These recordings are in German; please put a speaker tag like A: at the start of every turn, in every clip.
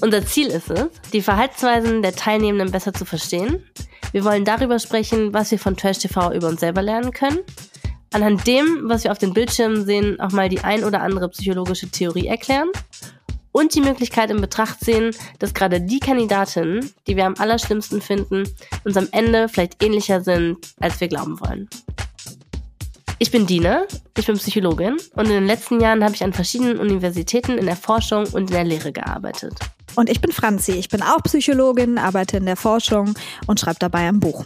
A: Unser Ziel ist es, die Verhaltensweisen der Teilnehmenden besser zu verstehen. Wir wollen darüber sprechen, was wir von Trash TV über uns selber lernen können. Anhand dem, was wir auf den Bildschirmen sehen, auch mal die ein oder andere psychologische Theorie erklären und die Möglichkeit in Betracht sehen, dass gerade die Kandidatinnen, die wir am allerschlimmsten finden, uns am Ende vielleicht ähnlicher sind, als wir glauben wollen. Ich bin Dina, ich bin Psychologin und in den letzten Jahren habe ich an verschiedenen Universitäten in der Forschung und in der Lehre gearbeitet.
B: Und ich bin Franzi, ich bin auch Psychologin, arbeite in der Forschung und schreibe dabei ein Buch.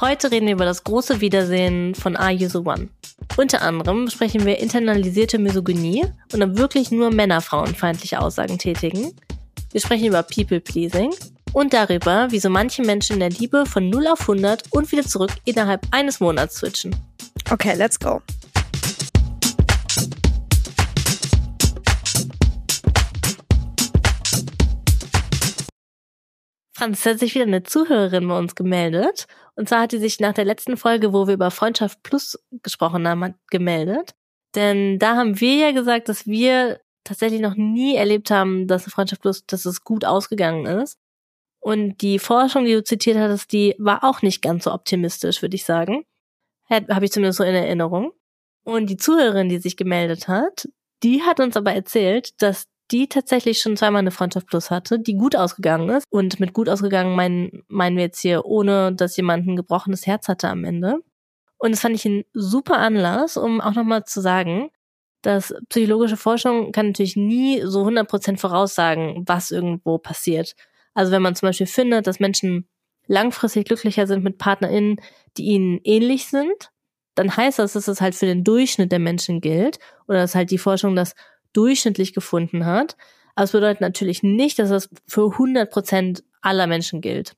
A: Heute reden wir über das große Wiedersehen von Are You the One? Unter anderem besprechen wir internalisierte Misogynie und ob wirklich nur Männer frauenfeindliche Aussagen tätigen. Wir sprechen über People Pleasing und darüber, wie so manche Menschen in der Liebe von 0 auf 100 und wieder zurück innerhalb eines Monats switchen.
B: Okay, let's go.
A: Franz, hat sich wieder eine Zuhörerin bei uns gemeldet. Und zwar hat sie sich nach der letzten Folge, wo wir über Freundschaft Plus gesprochen haben, gemeldet. Denn da haben wir ja gesagt, dass wir tatsächlich noch nie erlebt haben, dass Freundschaft Plus, dass es gut ausgegangen ist. Und die Forschung, die du zitiert hattest, die war auch nicht ganz so optimistisch, würde ich sagen. Habe ich zumindest so in Erinnerung. Und die Zuhörerin, die sich gemeldet hat, die hat uns aber erzählt, dass die tatsächlich schon zweimal eine Freundschaft Plus hatte, die gut ausgegangen ist. Und mit gut ausgegangen meinen, meinen wir jetzt hier, ohne dass jemand ein gebrochenes Herz hatte am Ende. Und das fand ich ein super Anlass, um auch nochmal zu sagen, dass psychologische Forschung kann natürlich nie so 100% voraussagen, was irgendwo passiert. Also wenn man zum Beispiel findet, dass Menschen langfristig glücklicher sind mit PartnerInnen, die ihnen ähnlich sind, dann heißt das, dass es halt für den Durchschnitt der Menschen gilt oder dass halt die Forschung das durchschnittlich gefunden hat. Aber es bedeutet natürlich nicht, dass das für 100 Prozent aller Menschen gilt.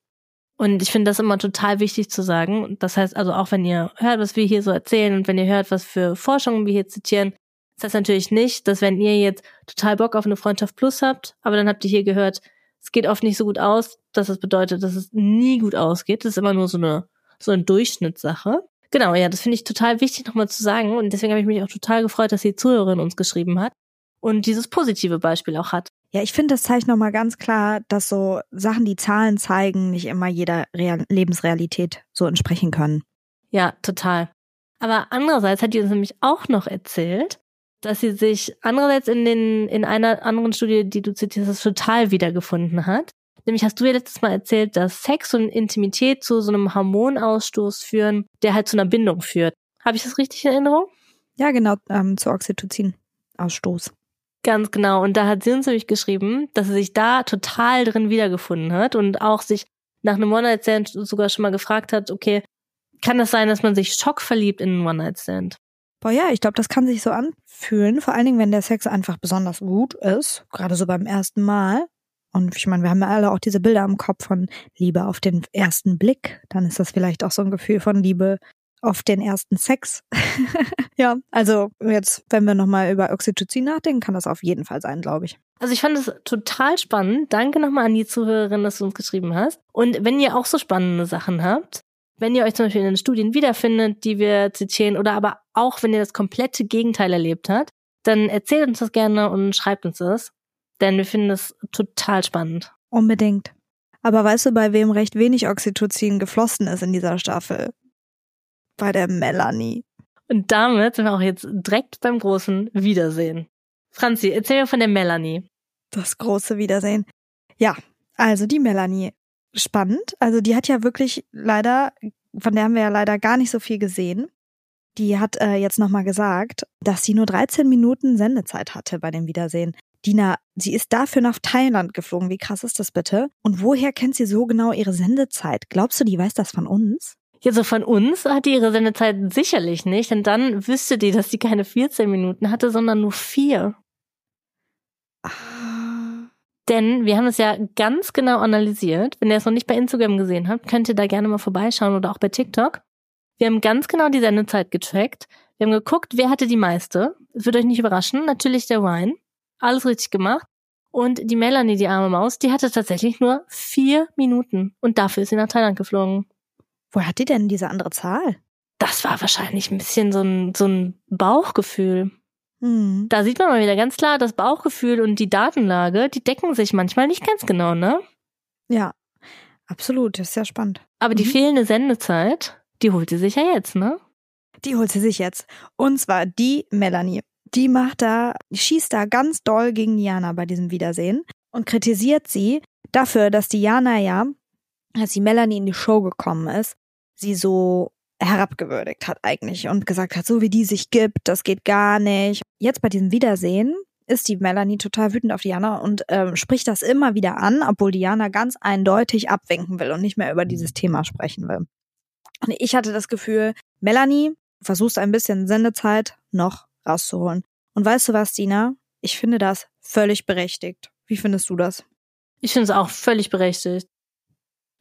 A: Und ich finde das immer total wichtig zu sagen. Das heißt also auch, wenn ihr hört, was wir hier so erzählen und wenn ihr hört, was für Forschungen wir hier zitieren, das heißt natürlich nicht, dass wenn ihr jetzt total Bock auf eine Freundschaft Plus habt, aber dann habt ihr hier gehört, es geht oft nicht so gut aus, dass das bedeutet, dass es nie gut ausgeht. Das ist immer nur so eine, so eine Durchschnittssache. Genau, ja, das finde ich total wichtig nochmal zu sagen und deswegen habe ich mich auch total gefreut, dass die Zuhörerin uns geschrieben hat und dieses positive Beispiel auch hat.
B: Ja, ich finde, das zeigt nochmal ganz klar, dass so Sachen, die Zahlen zeigen, nicht immer jeder Real Lebensrealität so entsprechen können.
A: Ja, total. Aber andererseits hat die uns nämlich auch noch erzählt, dass sie sich andererseits in den, in einer anderen Studie, die du zitierst, hast, total wiedergefunden hat. Nämlich hast du ja letztes Mal erzählt, dass Sex und Intimität zu so einem Hormonausstoß führen, der halt zu einer Bindung führt. Habe ich das richtig in Erinnerung?
B: Ja, genau, ähm, zu Oxytocin-Ausstoß.
A: Ganz genau. Und da hat sie uns nämlich geschrieben, dass sie sich da total drin wiedergefunden hat und auch sich nach einem One-Night-Stand sogar schon mal gefragt hat, okay, kann das sein, dass man sich schockverliebt in einen One-Night-Stand?
B: Boah, ja, ich glaube, das kann sich so anfühlen, vor allen Dingen, wenn der Sex einfach besonders gut ist, gerade so beim ersten Mal. Und ich meine, wir haben ja alle auch diese Bilder im Kopf von Liebe auf den ersten Blick. Dann ist das vielleicht auch so ein Gefühl von Liebe auf den ersten Sex. ja, also jetzt, wenn wir nochmal über Oxytocin nachdenken, kann das auf jeden Fall sein, glaube ich.
A: Also ich fand es total spannend. Danke nochmal an die Zuhörerin, dass du uns geschrieben hast. Und wenn ihr auch so spannende Sachen habt, wenn ihr euch zum Beispiel in den Studien wiederfindet, die wir zitieren, oder aber auch wenn ihr das komplette Gegenteil erlebt habt, dann erzählt uns das gerne und schreibt uns das. Denn wir finden das total spannend.
B: Unbedingt. Aber weißt du, bei wem recht wenig Oxytocin geflossen ist in dieser Staffel? Bei der Melanie.
A: Und damit sind wir auch jetzt direkt beim großen Wiedersehen. Franzi, erzähl mir von der Melanie.
B: Das große Wiedersehen. Ja, also die Melanie. Spannend. Also die hat ja wirklich leider, von der haben wir ja leider gar nicht so viel gesehen. Die hat äh, jetzt nochmal gesagt, dass sie nur 13 Minuten Sendezeit hatte bei dem Wiedersehen. Dina, sie ist dafür nach Thailand geflogen. Wie krass ist das bitte? Und woher kennt sie so genau ihre Sendezeit? Glaubst du, die weiß das von uns?
A: Ja, so von uns hat die ihre Sendezeit sicherlich nicht, denn dann wüsste die, dass sie keine 14 Minuten hatte, sondern nur vier.
B: Ah,
A: Denn wir haben es ja ganz genau analysiert. Wenn ihr es noch nicht bei Instagram gesehen habt, könnt ihr da gerne mal vorbeischauen oder auch bei TikTok. Wir haben ganz genau die Sendezeit getrackt. Wir haben geguckt, wer hatte die meiste. Es wird euch nicht überraschen. Natürlich der Ryan. Alles richtig gemacht. Und die Melanie, die arme Maus, die hatte tatsächlich nur vier Minuten. Und dafür ist sie nach Thailand geflogen.
B: Woher hat die denn diese andere Zahl?
A: Das war wahrscheinlich ein bisschen so ein, so ein Bauchgefühl.
B: Hm.
A: Da sieht man mal wieder ganz klar, das Bauchgefühl und die Datenlage, die decken sich manchmal nicht ganz genau, ne?
B: Ja, absolut. Das ist ja spannend.
A: Aber die
B: Mhm.
A: fehlende Sendezeit, die holt sie sich ja jetzt, ne?
B: Die holt sie sich jetzt. Und zwar die Melanie. Die macht da, die schießt da ganz doll gegen Diana bei diesem Wiedersehen und kritisiert sie dafür, dass Diana ja, als die Melanie in die Show gekommen ist, sie so herabgewürdigt hat eigentlich und gesagt hat, so wie die sich gibt, das geht gar nicht. Jetzt bei diesem Wiedersehen ist die Melanie total wütend auf Diana und ähm, spricht das immer wieder an, obwohl Diana ganz eindeutig abwinken will und nicht mehr über dieses Thema sprechen will. Und ich hatte das Gefühl, Melanie, versuchst ein bisschen Sendezeit noch rauszuholen. Und weißt du was, Dina? Ich finde das völlig berechtigt. Wie findest du das?
A: Ich finde es auch völlig berechtigt.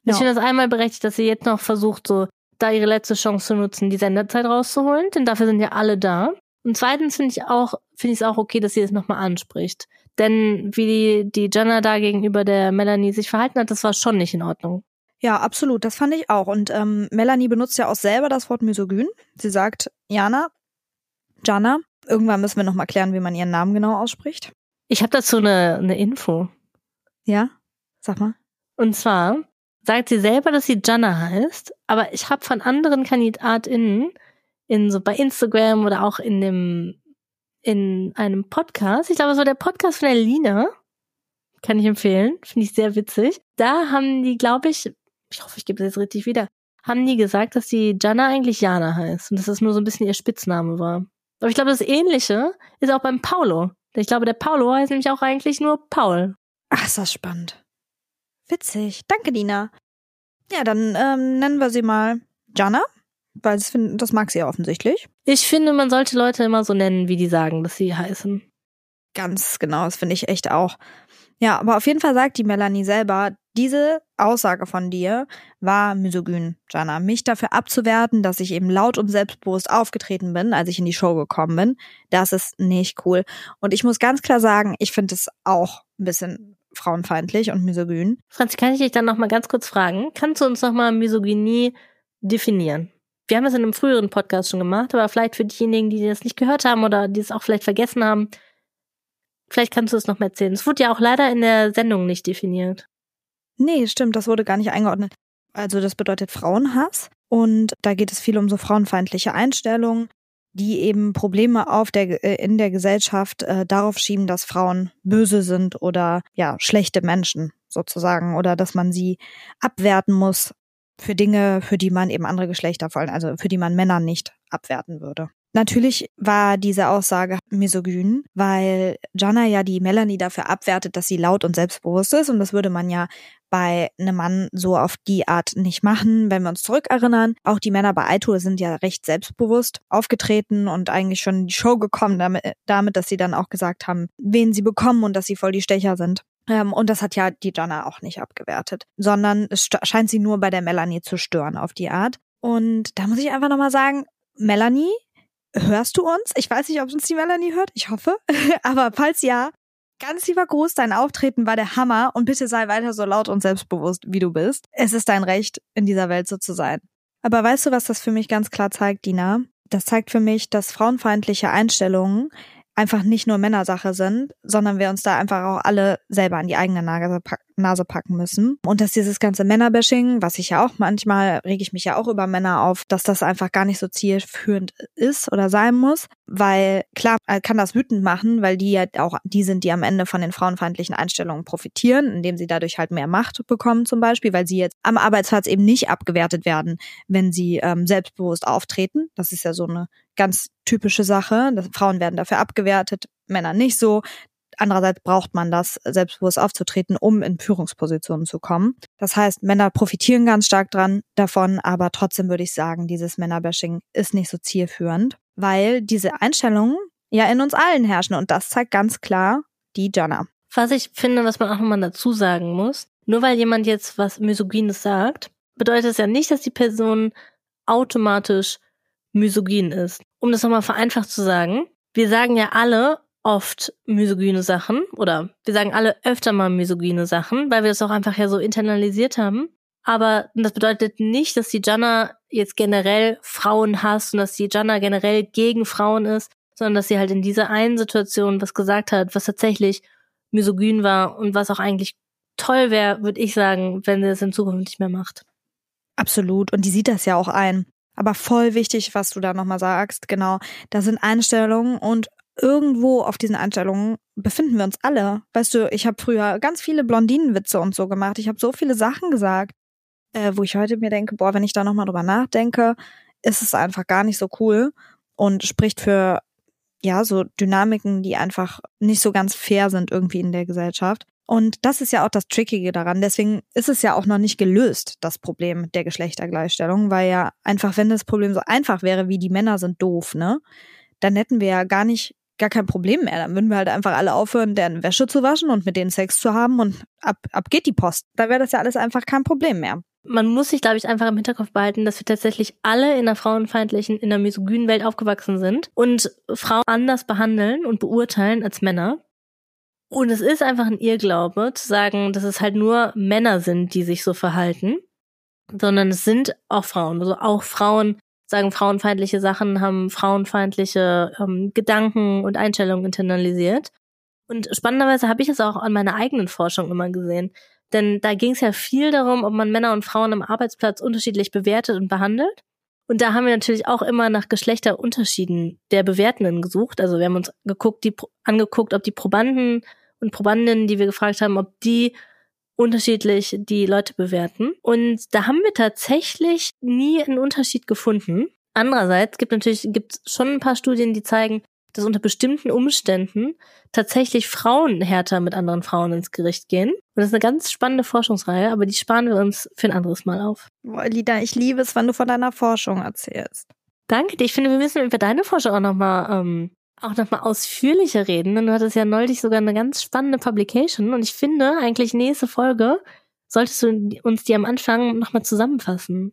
A: Ich
B: Ja.
A: finde es einmal berechtigt, dass sie jetzt noch versucht, so da ihre letzte Chance zu nutzen, die Sendezeit rauszuholen, denn dafür sind ja alle da. Und zweitens finde ich auch, finde ich es auch okay, dass sie es nochmal anspricht. Denn wie die, die Jenna da gegenüber der Melanie sich verhalten hat, das war schon nicht in Ordnung.
B: Ja, absolut. Das fand ich auch. Und ähm, Melanie benutzt ja auch selber das Wort misogyn. Sie sagt, Jana, Jana, irgendwann müssen wir noch mal klären, wie man ihren Namen genau ausspricht.
A: Ich habe dazu eine, eine Info.
B: Ja? Sag mal.
A: Und zwar sagt sie selber, dass sie Jana heißt, aber ich habe von anderen KandidatInnen in so bei Instagram oder auch in dem in einem Podcast, ich glaube, es war der Podcast von der Lina, kann ich empfehlen, finde ich sehr witzig. Da haben die, glaube ich, ich hoffe, ich gebe das jetzt richtig wieder, haben die gesagt, dass die Jana eigentlich Jana heißt und dass das nur so ein bisschen ihr Spitzname war. Aber ich glaube, das Ähnliche ist auch beim Paulo. Ich glaube, der Paulo heißt nämlich auch eigentlich nur Paul.
B: Ach, ist das spannend. Witzig. Danke, Dina. Ja, dann ähm, nennen wir sie mal Jana, weil das, find, das mag sie ja offensichtlich.
A: Ich finde, man sollte Leute immer so nennen, wie die sagen, dass sie heißen.
B: Ganz genau, das finde ich echt auch. Ja, aber auf jeden Fall sagt die Melanie selber, diese Aussage von dir war misogyn, Jana. Mich dafür abzuwerten, dass ich eben laut und selbstbewusst aufgetreten bin, als ich in die Show gekommen bin, das ist nicht cool. Und ich muss ganz klar sagen, ich finde es auch ein bisschen frauenfeindlich und misogyn.
A: Franzi, kann ich dich dann noch mal ganz kurz fragen? Kannst du uns noch mal Misogynie definieren? Wir haben das in einem früheren Podcast schon gemacht, aber vielleicht für diejenigen, die das nicht gehört haben oder die es auch vielleicht vergessen haben, vielleicht kannst du es noch mal erzählen. Es wurde ja auch leider in der Sendung nicht definiert.
B: Nee, stimmt, das wurde gar nicht eingeordnet. Also das bedeutet Frauenhass und da geht es viel um so frauenfeindliche Einstellungen, die eben Probleme auf der äh, in der Gesellschaft äh, darauf schieben, dass Frauen böse sind oder ja schlechte Menschen sozusagen oder dass man sie abwerten muss für Dinge, für die man eben andere Geschlechter wollen, also für die man Männer nicht abwerten würde. Natürlich war diese Aussage misogyn, weil Jana ja die Melanie dafür abwertet, dass sie laut und selbstbewusst ist und das würde man ja bei einem Mann so auf die Art nicht machen, wenn wir uns zurückerinnern. Auch die Männer bei Aito sind ja recht selbstbewusst aufgetreten und eigentlich schon in die Show gekommen, damit, damit dass sie dann auch gesagt haben, wen sie bekommen und dass sie voll die Stecher sind. Ähm, und das hat ja die Jana auch nicht abgewertet, sondern es scheint sie nur bei der Melanie zu stören auf die Art. Und da muss ich einfach nochmal sagen, Melanie, hörst du uns? Ich weiß nicht, ob uns die Melanie hört, ich hoffe. Aber falls ja, ganz lieber Gruß, dein Auftreten war der Hammer und bitte sei weiter so laut und selbstbewusst, wie du bist. Es ist dein Recht, in dieser Welt so zu sein. Aber weißt du, was das für mich ganz klar zeigt, Dina? Das zeigt für mich, dass frauenfeindliche Einstellungen einfach nicht nur Männersache sind, sondern wir uns da einfach auch alle selber an die eigene Nase, pack Nase packen müssen. Und dass dieses ganze Männerbashing, was ich ja auch manchmal, rege ich mich ja auch über Männer auf, dass das einfach gar nicht so zielführend ist oder sein muss. Weil klar äh, kann das wütend machen, weil die ja auch die sind, die am Ende von den frauenfeindlichen Einstellungen profitieren, indem sie dadurch halt mehr Macht bekommen zum Beispiel, weil sie jetzt am Arbeitsplatz eben nicht abgewertet werden, wenn sie ähm, selbstbewusst auftreten. Das ist ja so eine ganz typische Sache. Frauen werden dafür abgewertet, Männer nicht so. Andererseits braucht man das, selbstbewusst aufzutreten, um in Führungspositionen zu kommen. Das heißt, Männer profitieren ganz stark dran davon, aber trotzdem würde ich sagen, dieses Männerbashing ist nicht so zielführend, weil diese Einstellungen ja in uns allen herrschen und das zeigt ganz klar die Jana.
A: Was ich finde, was man auch nochmal dazu sagen muss, nur weil jemand jetzt was Misogynes sagt, bedeutet es ja nicht, dass die Person automatisch misogyn ist. Um das nochmal vereinfacht zu sagen, wir sagen ja alle oft misogyne Sachen oder wir sagen alle öfter mal misogyne Sachen, weil wir es auch einfach ja so internalisiert haben. Aber das bedeutet nicht, dass die Jana jetzt generell Frauen hasst und dass die Jana generell gegen Frauen ist, sondern dass sie halt in dieser einen Situation was gesagt hat, was tatsächlich misogyn war und was auch eigentlich toll wäre, würde ich sagen, wenn sie es in Zukunft nicht mehr macht.
B: Absolut. Und die sieht das ja auch ein. Aber voll wichtig, was du da nochmal sagst. Genau. Da sind Einstellungen und irgendwo auf diesen Einstellungen befinden wir uns alle. Weißt du, ich habe früher ganz viele Blondinenwitze und so gemacht. Ich habe so viele Sachen gesagt, äh, wo ich heute mir denke, boah, wenn ich da nochmal drüber nachdenke, ist es einfach gar nicht so cool und spricht für ja, so Dynamiken, die einfach nicht so ganz fair sind irgendwie in der Gesellschaft. Und das ist ja auch das Trickige daran. Deswegen ist es ja auch noch nicht gelöst, das Problem der Geschlechtergleichstellung, weil ja einfach, wenn das Problem so einfach wäre, wie die Männer sind doof, ne, dann hätten wir ja gar nicht, gar kein Problem mehr. Dann würden wir halt einfach alle aufhören, deren Wäsche zu waschen und mit denen Sex zu haben und ab, ab geht die Post. Da wäre das ja alles einfach kein Problem mehr
A: man muss sich, glaube ich, einfach im Hinterkopf behalten, dass wir tatsächlich alle in einer frauenfeindlichen, in einer misogynen Welt aufgewachsen sind und Frauen anders behandeln und beurteilen als Männer. Und es ist einfach ein Irrglaube zu sagen, dass es halt nur Männer sind, die sich so verhalten, sondern es sind auch Frauen. Also auch Frauen sagen frauenfeindliche Sachen, haben frauenfeindliche ähm, Gedanken und Einstellungen internalisiert. Und spannenderweise habe ich es auch an meiner eigenen Forschung immer gesehen. Denn da ging es ja viel darum, ob man Männer und Frauen am Arbeitsplatz unterschiedlich bewertet und behandelt. Und da haben wir natürlich auch immer nach Geschlechterunterschieden der Bewertenden gesucht. Also wir haben uns geguckt, die, angeguckt, ob die Probanden und Probandinnen, die wir gefragt haben, ob die unterschiedlich die Leute bewerten. Und da haben wir tatsächlich nie einen Unterschied gefunden. Andererseits gibt natürlich gibt schon ein paar Studien, die zeigen, dass unter bestimmten Umständen tatsächlich Frauen härter mit anderen Frauen ins Gericht gehen. Und das ist eine ganz spannende Forschungsreihe, aber die sparen wir uns für ein anderes Mal auf.
B: Boah, Lida, ich liebe es, wenn du von deiner Forschung erzählst.
A: Danke dir. Ich finde, wir müssen über deine Forschung auch nochmal ähm, auch nochmal ausführlicher reden. Denn du hattest ja neulich sogar eine ganz spannende Publication und ich finde eigentlich nächste Folge solltest du uns die am Anfang nochmal zusammenfassen.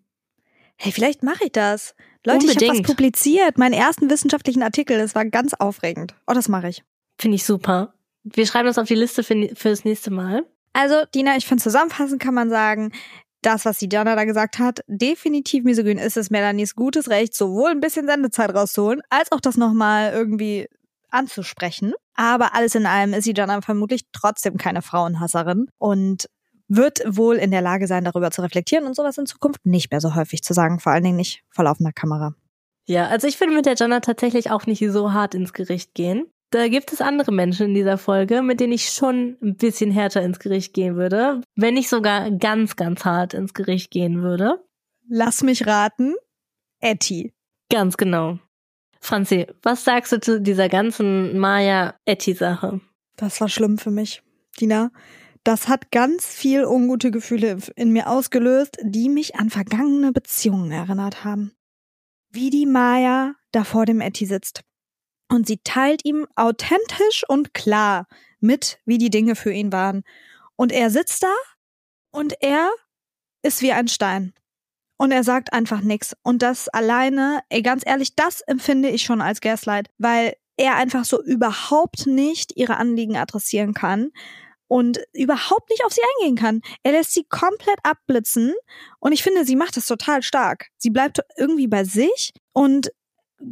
B: Hey, vielleicht mache ich das. Leute, Unbedingt. ich habe was publiziert, meinen ersten wissenschaftlichen Artikel. Das war ganz aufregend. Oh, das mache ich.
A: Finde ich super. Wir schreiben das auf die Liste für, fürs nächste Mal.
B: Also, Dina, ich finde zusammenfassend kann man sagen, das, was die Diana da gesagt hat, definitiv misogyn ist es Melanies gutes Recht, sowohl ein bisschen Sendezeit rauszuholen, als auch das nochmal irgendwie anzusprechen. Aber alles in allem ist die Diana vermutlich trotzdem keine Frauenhasserin und wird wohl in der Lage sein, darüber zu reflektieren und sowas in Zukunft nicht mehr so häufig zu sagen, vor allen Dingen nicht vor laufender Kamera.
A: Ja, also ich finde mit der Jana tatsächlich auch nicht so hart ins Gericht gehen. Da gibt es andere Menschen in dieser Folge, mit denen ich schon ein bisschen härter ins Gericht gehen würde, wenn nicht sogar ganz, ganz hart ins Gericht gehen würde.
B: Lass mich raten, Etty.
A: Ganz genau. Franzi, was sagst du zu dieser ganzen Maya-Etty-Sache?
B: Das war schlimm für mich, Dina. Das hat ganz viel ungute Gefühle in mir ausgelöst, die mich an vergangene Beziehungen erinnert haben. Wie die Maya da vor dem Etty sitzt. Und sie teilt ihm authentisch und klar mit, wie die Dinge für ihn waren. Und er sitzt da und er ist wie ein Stein. Und er sagt einfach nichts. Und das alleine, ey, ganz ehrlich, das empfinde ich schon als Gaslight, weil er einfach so überhaupt nicht ihre Anliegen adressieren kann und überhaupt nicht auf sie eingehen kann. Er lässt sie komplett abblitzen und ich finde, sie macht das total stark. Sie bleibt irgendwie bei sich und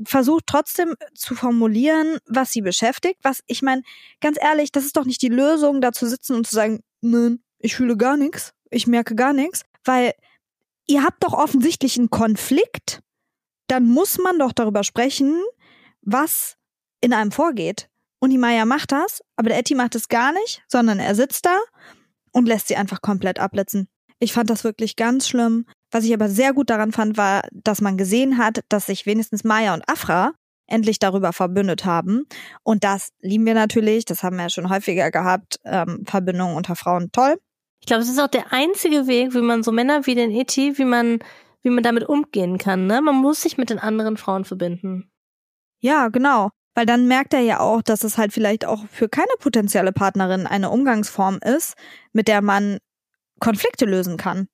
B: versucht trotzdem zu formulieren, was sie beschäftigt. Was ich meine, ganz ehrlich, das ist doch nicht die Lösung, da zu sitzen und zu sagen, nein, ich fühle gar nichts, ich merke gar nichts, weil ihr habt doch offensichtlich einen Konflikt. Dann muss man doch darüber sprechen, was in einem vorgeht. Und die Maya macht das, aber der Etty macht es gar nicht, sondern er sitzt da und lässt sie einfach komplett abblitzen. Ich fand das wirklich ganz schlimm. Was ich aber sehr gut daran fand, war, dass man gesehen hat, dass sich wenigstens Maya und Afra endlich darüber verbündet haben. Und das lieben wir natürlich, das haben wir ja schon häufiger gehabt, ähm, Verbindungen unter Frauen toll.
A: Ich glaube, es ist auch der einzige Weg, wie man so Männer wie den Eti, wie man, wie man damit umgehen kann. Ne? Man muss sich mit den anderen Frauen verbinden.
B: Ja, genau. Weil dann merkt er ja auch, dass es halt vielleicht auch für keine potenzielle Partnerin eine Umgangsform ist, mit der man Konflikte lösen kann.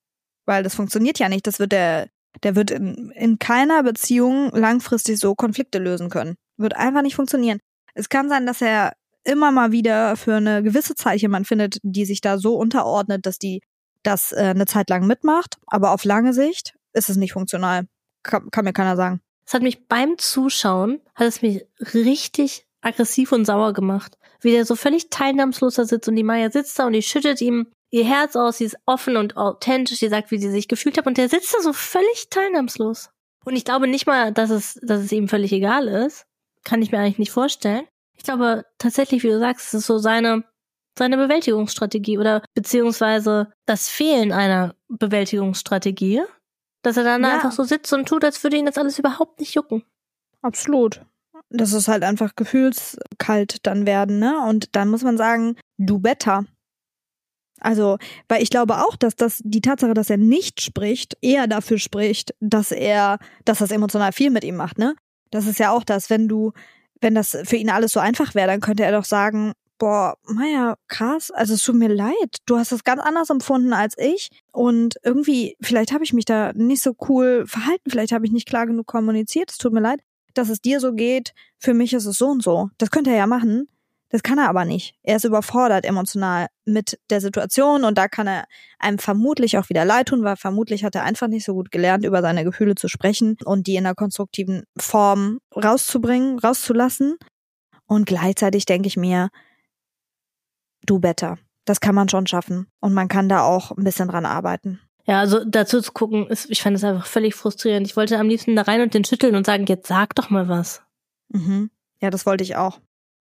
B: Weil das funktioniert ja nicht. Das wird der, der wird in, in keiner Beziehung langfristig so Konflikte lösen können. Wird einfach nicht funktionieren. Es kann sein, dass er immer mal wieder für eine gewisse Zeit jemand findet, die sich da so unterordnet, dass die das äh, eine Zeit lang mitmacht. Aber auf lange Sicht ist es nicht funktional. Kann, kann mir keiner sagen.
A: Es hat mich beim Zuschauen, hat es mich richtig aggressiv und sauer gemacht. Wie der so völlig teilnahmslos da sitzt und die Maya sitzt da und die schüttet ihm ihr Herz aus, sie ist offen und authentisch, sie sagt, wie sie sich gefühlt hat und der sitzt da so völlig teilnahmslos. Und ich glaube nicht mal, dass es, dass es ihm völlig egal ist. Kann ich mir eigentlich nicht vorstellen. Ich glaube tatsächlich, wie du sagst, es ist so seine, seine Bewältigungsstrategie oder beziehungsweise das Fehlen einer Bewältigungsstrategie, dass er dann ja. einfach so sitzt und tut, als würde ihn das alles überhaupt nicht jucken.
B: Absolut. Das ist halt einfach gefühlskalt dann werden, ne? Und dann muss man sagen, du better. Also, weil ich glaube auch, dass das die Tatsache, dass er nicht spricht, eher dafür spricht, dass er, dass das emotional viel mit ihm macht, ne? Das ist ja auch das, wenn du, wenn das für ihn alles so einfach wäre, dann könnte er doch sagen, boah, Maya, krass, also es tut mir leid. Du hast das ganz anders empfunden als ich. Und irgendwie, vielleicht habe ich mich da nicht so cool verhalten, vielleicht habe ich nicht klar genug kommuniziert, es tut mir leid, dass es dir so geht. Für mich ist es so und so. Das könnte er ja machen. Das kann er aber nicht. Er ist überfordert emotional mit der Situation und da kann er einem vermutlich auch wieder leid tun, weil vermutlich hat er einfach nicht so gut gelernt, über seine Gefühle zu sprechen und die in einer konstruktiven Form rauszubringen, rauszulassen. Und gleichzeitig denke ich mir, do better. Das kann man schon schaffen und man kann da auch ein bisschen dran arbeiten.
A: Ja, also dazu zu gucken, ist, ich fand es einfach völlig frustrierend. Ich wollte am liebsten da rein und den schütteln und sagen, jetzt sag doch mal was.
B: Mhm. Ja, das wollte ich auch.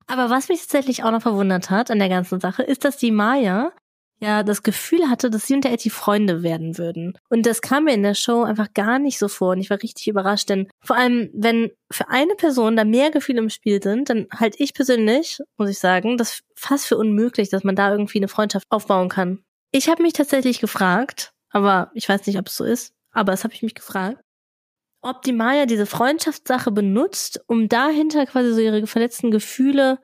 A: Aber was mich tatsächlich auch noch verwundert hat an der ganzen Sache, ist, dass die Maya ja das Gefühl hatte, dass sie und der Etty Freunde werden würden. Und das kam mir in der Show einfach gar nicht so vor und ich war richtig überrascht, denn vor allem, wenn für eine Person da mehr Gefühle im Spiel sind, dann halte ich persönlich, muss ich sagen, das fast für unmöglich, dass man da irgendwie eine Freundschaft aufbauen kann. Ich habe mich tatsächlich gefragt, aber ich weiß nicht, ob es so ist, aber es habe ich mich gefragt, ob die Maya diese Freundschaftssache benutzt, um dahinter quasi so ihre verletzten Gefühle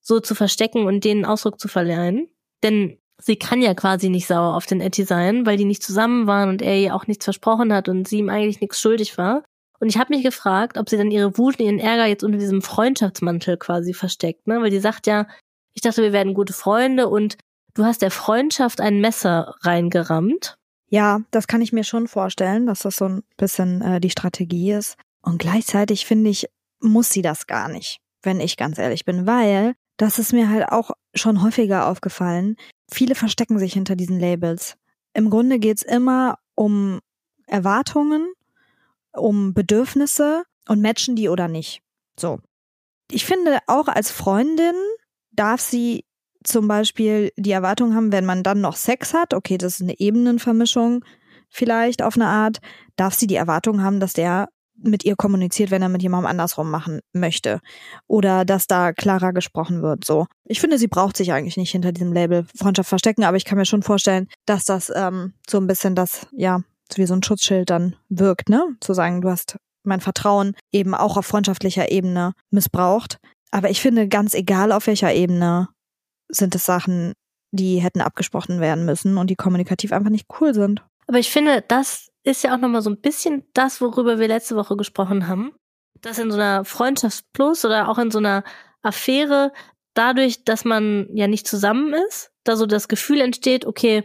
A: so zu verstecken und denen Ausdruck zu verleihen. Denn sie kann ja quasi nicht sauer auf den Etty sein, weil die nicht zusammen waren und er ihr auch nichts versprochen hat und sie ihm eigentlich nichts schuldig war. Und ich habe mich gefragt, ob sie dann ihre Wut und ihren Ärger jetzt unter diesem Freundschaftsmantel quasi versteckt, ne? Weil die sagt ja, ich dachte, wir werden gute Freunde und du hast der Freundschaft ein Messer reingerammt.
B: Ja, das kann ich mir schon vorstellen, dass das so ein bisschen äh, die Strategie ist. Und gleichzeitig finde ich, muss sie das gar nicht, wenn ich ganz ehrlich bin, weil das ist mir halt auch schon häufiger aufgefallen. Viele verstecken sich hinter diesen Labels. Im Grunde geht's immer um Erwartungen, um Bedürfnisse und matchen die oder nicht. So. Ich finde, auch als Freundin darf sie zum Beispiel die Erwartung haben, wenn man dann noch Sex hat, okay, das ist eine Ebenenvermischung vielleicht auf eine Art, darf sie die Erwartung haben, dass der mit ihr kommuniziert, wenn er mit jemandem andersrum machen möchte. Oder dass da klarer gesprochen wird. So. Ich finde, sie braucht sich eigentlich nicht hinter diesem Label Freundschaft verstecken, aber ich kann mir schon vorstellen, dass das ähm, so ein bisschen das, ja, wie so ein Schutzschild dann wirkt, ne? Zu sagen, du hast mein Vertrauen eben auch auf freundschaftlicher Ebene missbraucht. Aber ich finde, ganz egal auf welcher Ebene, sind es Sachen, die hätten abgesprochen werden müssen und die kommunikativ einfach nicht cool sind.
A: Aber ich finde, das ist ja auch nochmal so ein bisschen das, worüber wir letzte Woche gesprochen haben. Dass in so einer Freundschaftsplus oder auch in so einer Affäre, dadurch, dass man ja nicht zusammen ist, da so das Gefühl entsteht, okay,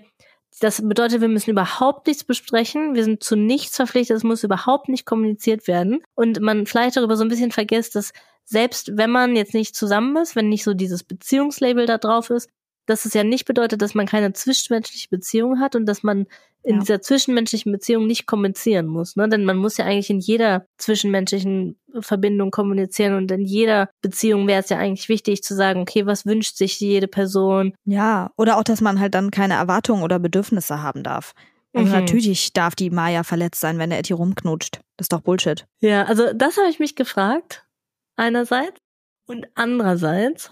A: das bedeutet, wir müssen überhaupt nichts besprechen, wir sind zu nichts verpflichtet, es muss überhaupt nicht kommuniziert werden. Und man vielleicht darüber so ein bisschen vergisst, dass selbst wenn man jetzt nicht zusammen ist, wenn nicht so dieses Beziehungslabel da drauf ist, dass es ja nicht bedeutet, dass man keine zwischenmenschliche Beziehung hat und dass man in ja. dieser zwischenmenschlichen Beziehung nicht kommunizieren muss. Ne? Denn man muss ja eigentlich in jeder zwischenmenschlichen Verbindung kommunizieren und in jeder Beziehung wäre es ja eigentlich wichtig zu sagen, okay, was wünscht sich jede Person?
B: Ja, oder auch, dass man halt dann keine Erwartungen oder Bedürfnisse haben darf. Also mhm. natürlich darf die Maya verletzt sein, wenn der Etty rumknutscht. Das ist doch Bullshit.
A: Ja, also das habe ich mich gefragt, einerseits. Und andererseits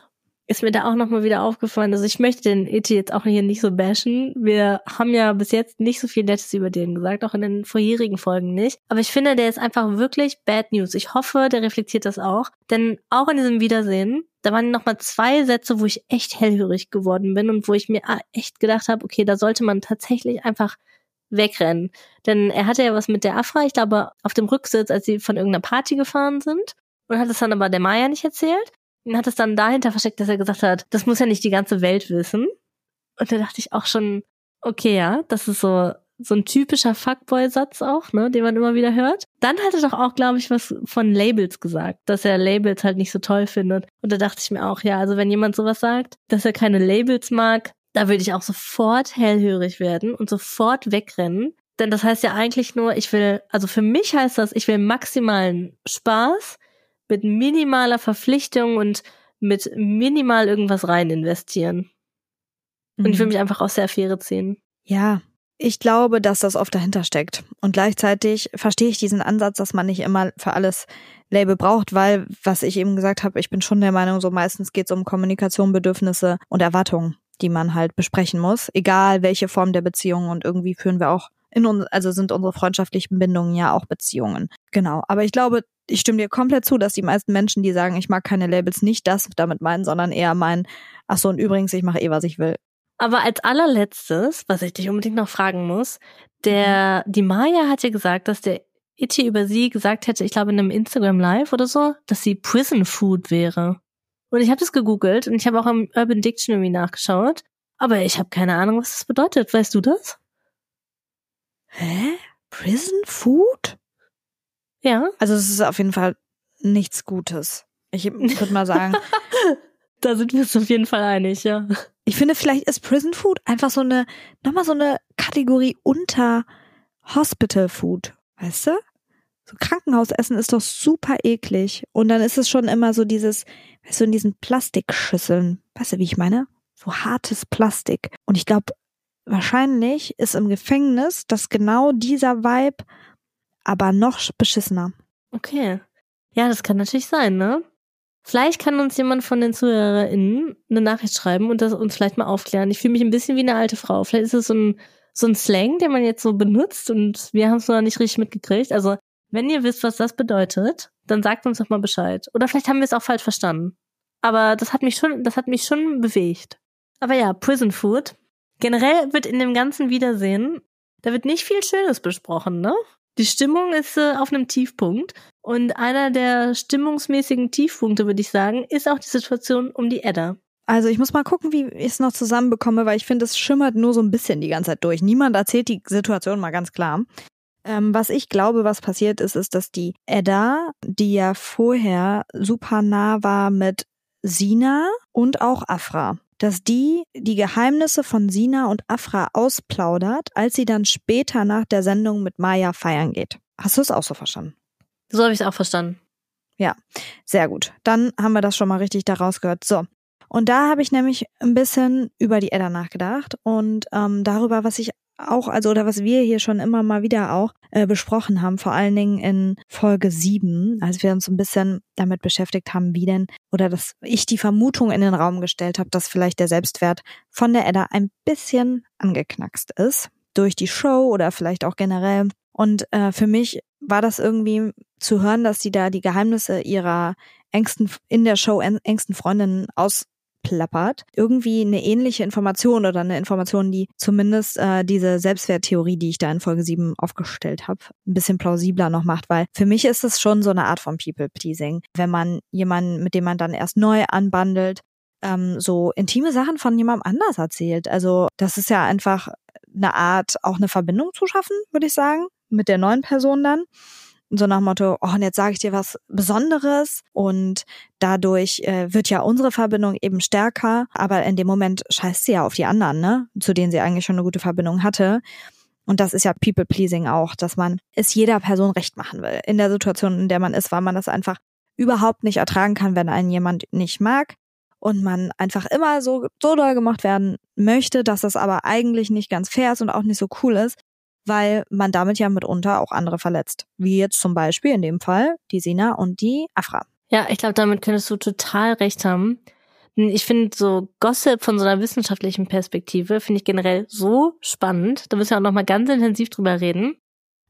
A: ist mir da auch nochmal wieder aufgefallen. Also ich möchte den Eti jetzt auch hier nicht so bashen. Wir haben ja bis jetzt nicht so viel Nettes über den gesagt, auch in den vorherigen Folgen nicht. Aber ich finde, der ist einfach wirklich Bad News. Ich hoffe, der reflektiert das auch. Denn auch in diesem Wiedersehen, da waren nochmal zwei Sätze, wo ich echt hellhörig geworden bin und wo ich mir echt gedacht habe, okay, da sollte man tatsächlich einfach wegrennen. Denn er hatte ja was mit der Afra, ich glaube, auf dem Rücksitz, als sie von irgendeiner Party gefahren sind. Und hat es dann aber der Maya nicht erzählt und hat es dann dahinter versteckt, dass er gesagt hat, das muss ja nicht die ganze Welt wissen. Und da dachte ich auch schon, okay, ja, das ist so so ein typischer Fuckboy-Satz auch, ne, den man immer wieder hört. Dann hat er doch auch, glaube ich, was von Labels gesagt, dass er Labels halt nicht so toll findet. Und da dachte ich mir auch, ja, also wenn jemand sowas sagt, dass er keine Labels mag, da würde ich auch sofort hellhörig werden und sofort wegrennen. Denn das heißt ja eigentlich nur, ich will, also für mich heißt das, ich will maximalen Spaß, mit minimaler Verpflichtung und mit minimal irgendwas rein investieren. Mhm. Und ich will mhm. mich einfach aus der Affäre ziehen.
B: Ja, ich glaube, dass das oft dahinter steckt. Und gleichzeitig verstehe ich diesen Ansatz, dass man nicht immer für alles Label braucht, weil, was ich eben gesagt habe, ich bin schon der Meinung, so meistens geht es um Kommunikation, Bedürfnisse und Erwartungen, die man halt besprechen muss, egal welche Form der Beziehung. Und irgendwie führen wir auch in uns, also sind unsere freundschaftlichen Bindungen ja auch Beziehungen. Genau. Aber ich glaube, ich stimme dir komplett zu, dass die meisten Menschen, die sagen, ich mag keine Labels, nicht das damit meinen, sondern eher meinen, ach so, und übrigens, ich mache eh, was ich will.
A: Aber als allerletztes, was ich dich unbedingt noch fragen muss, der, die Maya hat ja gesagt, dass der Itchy über sie gesagt hätte, ich glaube in einem Instagram Live oder so, dass sie Prison Food wäre. Und ich habe das gegoogelt und ich habe auch im Urban Dictionary nachgeschaut, aber ich habe keine Ahnung, was das bedeutet. Weißt du das?
B: Hä? Prison Food?
A: Ja.
B: Also es ist auf jeden Fall nichts Gutes. Ich würde mal sagen.
A: da sind wir uns auf jeden Fall einig, ja.
B: Ich finde, vielleicht ist Prison Food einfach so eine, nochmal so eine Kategorie unter Hospital Food, weißt du? So Krankenhausessen ist doch super eklig. Und dann ist es schon immer so dieses, weißt du, in diesen Plastikschüsseln. Weißt du, wie ich meine? So hartes Plastik. Und ich glaube, wahrscheinlich ist im Gefängnis das genau dieser Vibe aber noch beschissener.
A: Okay. Ja, das kann natürlich sein, ne? Vielleicht kann uns jemand von den ZuhörerInnen eine Nachricht schreiben und das uns vielleicht mal aufklären. Ich fühle mich ein bisschen wie eine alte Frau. Vielleicht ist es so ein, so ein Slang, den man jetzt so benutzt und wir haben es noch nicht richtig mitgekriegt. Also, wenn ihr wisst, was das bedeutet, dann sagt uns doch mal Bescheid. Oder vielleicht haben wir es auch falsch verstanden. Aber das hat mich schon, das hat mich schon bewegt. Aber ja, Prison Food. Generell wird in dem ganzen Wiedersehen, da wird nicht viel Schönes besprochen, ne? Die Stimmung ist äh, auf einem Tiefpunkt. Und einer der stimmungsmäßigen Tiefpunkte, würde ich sagen, ist auch die Situation um die Edda.
B: Also ich muss mal gucken, wie ich es noch zusammenbekomme, weil ich finde, es schimmert nur so ein bisschen die ganze Zeit durch. Niemand erzählt die Situation mal ganz klar. Ähm, was ich glaube, was passiert ist, ist, dass die Edda, die ja vorher super nah war mit Sina und auch Afra, dass die die Geheimnisse von Sina und Afra ausplaudert, als sie dann später nach der Sendung mit Maya feiern geht. Hast du es auch so verstanden?
A: So habe ich es auch verstanden.
B: Ja, sehr gut. Dann haben wir das schon mal richtig daraus gehört. So. Und da habe ich nämlich ein bisschen über die Edda nachgedacht und ähm, darüber, was ich auch, also oder was wir hier schon immer mal wieder auch äh, besprochen haben, vor allen Dingen in Folge 7, als wir uns ein bisschen damit beschäftigt haben, wie denn, oder dass ich die Vermutung in den Raum gestellt habe, dass vielleicht der Selbstwert von der Edda ein bisschen angeknackst ist durch die Show oder vielleicht auch generell. Und äh, für mich war das irgendwie zu hören, dass sie da die Geheimnisse ihrer engsten in der Show engsten Freundinnen aus plappert, irgendwie eine ähnliche Information oder eine Information, die zumindest äh, diese Selbstwerttheorie, die ich da in Folge 7 aufgestellt habe, ein bisschen plausibler noch macht, weil für mich ist es schon so eine Art von People-Pleasing, wenn man jemanden, mit dem man dann erst neu anbandelt, ähm, so intime Sachen von jemandem anders erzählt. Also das ist ja einfach eine Art, auch eine Verbindung zu schaffen, würde ich sagen, mit der neuen Person dann so nach Motto, oh, und jetzt sage ich dir was Besonderes und dadurch äh, wird ja unsere Verbindung eben stärker, aber in dem Moment scheißt sie ja auf die anderen, ne, zu denen sie eigentlich schon eine gute Verbindung hatte. Und das ist ja People-Pleasing auch, dass man es jeder Person recht machen will. In der Situation, in der man ist, weil man das einfach überhaupt nicht ertragen kann, wenn einen jemand nicht mag und man einfach immer so, so doll gemacht werden möchte, dass das aber eigentlich nicht ganz fair ist und auch nicht so cool ist weil man damit ja mitunter auch andere verletzt. Wie jetzt zum Beispiel in dem Fall die Sina und die Afra.
A: Ja, ich glaube, damit könntest du total recht haben. Ich finde so Gossip von so einer wissenschaftlichen Perspektive finde ich generell so spannend. Da müssen wir auch noch mal ganz intensiv drüber reden.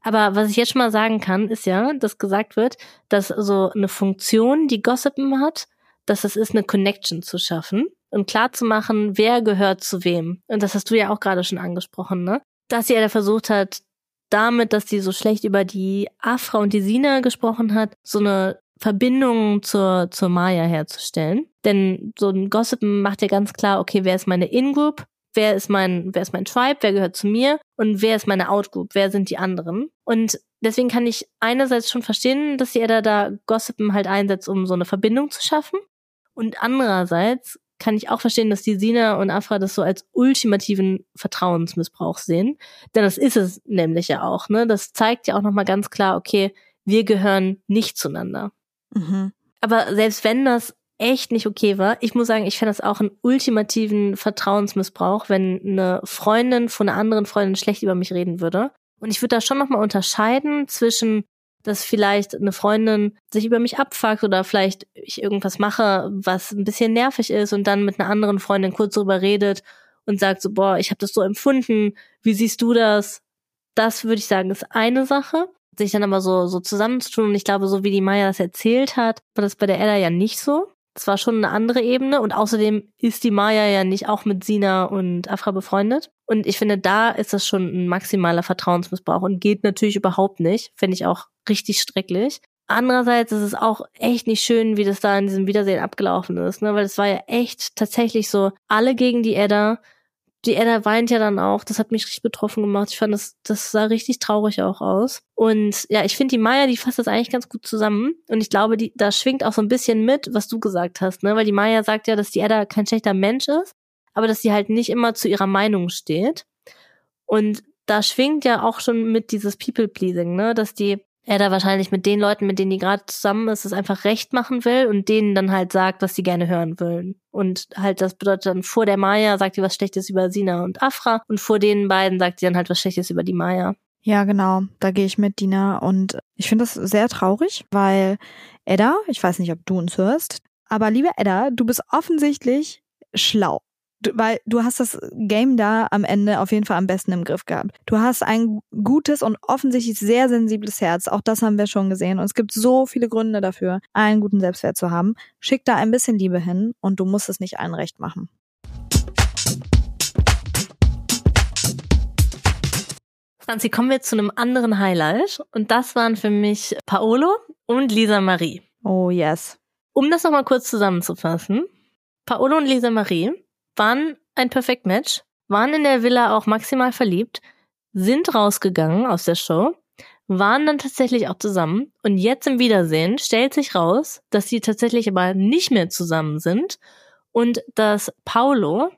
A: Aber was ich jetzt schon mal sagen kann, ist ja, dass gesagt wird, dass so eine Funktion, die Gossipen hat, dass es ist, eine Connection zu schaffen und klar zu machen, wer gehört zu wem. Und das hast du ja auch gerade schon angesprochen, ne? Dass sie ja versucht hat, damit, dass sie so schlecht über die Afra und die Sina gesprochen hat, so eine Verbindung zur, zur Maya herzustellen. Denn so ein Gossipen macht ja ganz klar, okay, wer ist meine In-Group, wer ist mein, wer ist mein Tribe, wer gehört zu mir und wer ist meine Out-Group, wer sind die anderen. Und deswegen kann ich einerseits schon verstehen, dass die Edda da Gossipen halt einsetzt, um so eine Verbindung zu schaffen. Und andererseits kann ich auch verstehen, dass die Sina und Afra das so als ultimativen Vertrauensmissbrauch sehen. Denn das ist es nämlich ja auch, ne? Das zeigt ja auch nochmal ganz klar, okay, wir gehören nicht zueinander. Mhm. Aber selbst wenn das echt nicht okay war, ich muss sagen, ich fände das auch einen ultimativen Vertrauensmissbrauch, wenn eine Freundin von einer anderen Freundin schlecht über mich reden würde. Und ich würde da schon nochmal unterscheiden zwischen dass vielleicht eine Freundin sich über mich abfuckt oder vielleicht ich irgendwas mache, was ein bisschen nervig ist und dann mit einer anderen Freundin kurz drüber redet und sagt so, boah, ich habe das so empfunden, wie siehst du das? Das würde ich sagen, ist eine Sache. Sich dann aber so, so zusammenzutun und ich glaube, so wie die Maya das erzählt hat, war das bei der Ella ja nicht so. Das war schon eine andere Ebene und außerdem ist die Maya ja nicht auch mit Sina und Afra befreundet. Und ich finde, da ist das schon ein maximaler Vertrauensmissbrauch und geht natürlich überhaupt nicht. Finde ich auch richtig schrecklich. Andererseits ist es auch echt nicht schön, wie das da in diesem Wiedersehen abgelaufen ist, ne? Weil es war ja echt tatsächlich so, alle gegen die Edda die Edda weint ja dann auch. Das hat mich richtig betroffen gemacht. Ich fand, das, das sah richtig traurig auch aus. Und ja, ich finde, die Maya, die fasst das eigentlich ganz gut zusammen. Und ich glaube, die, da schwingt auch so ein bisschen mit, was du gesagt hast, ne? Weil die Maya sagt ja, dass die Edda kein schlechter Mensch ist, aber dass sie halt nicht immer zu ihrer Meinung steht. Und da schwingt ja auch schon mit dieses People-Pleasing, ne? Dass die er da wahrscheinlich mit den Leuten, mit denen die gerade zusammen ist, es einfach recht machen will und denen dann halt sagt, was sie gerne hören wollen. Und halt, das bedeutet dann vor der Maya sagt die was Schlechtes über Sina und Afra und vor den beiden sagt sie dann halt was Schlechtes über die Maya.
B: Ja, genau. Da gehe ich mit, Dina. Und ich finde das sehr traurig, weil Edda, ich weiß nicht, ob du uns hörst, aber liebe Edda, du bist offensichtlich schlau weil du hast das Game da am Ende auf jeden Fall am besten im Griff gehabt. Du hast ein gutes und offensichtlich sehr sensibles Herz. Auch das haben wir schon gesehen. Und es gibt so viele Gründe dafür, einen guten Selbstwert zu haben. Schick da ein bisschen Liebe hin und du musst es nicht allen recht machen.
A: Franzi, kommen wir zu einem anderen Highlight. Und das waren für mich Paolo und Lisa Marie.
B: Oh yes.
A: Um das nochmal kurz zusammenzufassen. Paolo und Lisa Marie waren ein Perfect Match, waren in der Villa auch maximal verliebt, sind rausgegangen aus der Show, waren dann tatsächlich auch zusammen und jetzt im Wiedersehen stellt sich raus, dass sie tatsächlich aber nicht mehr zusammen sind und dass Paulo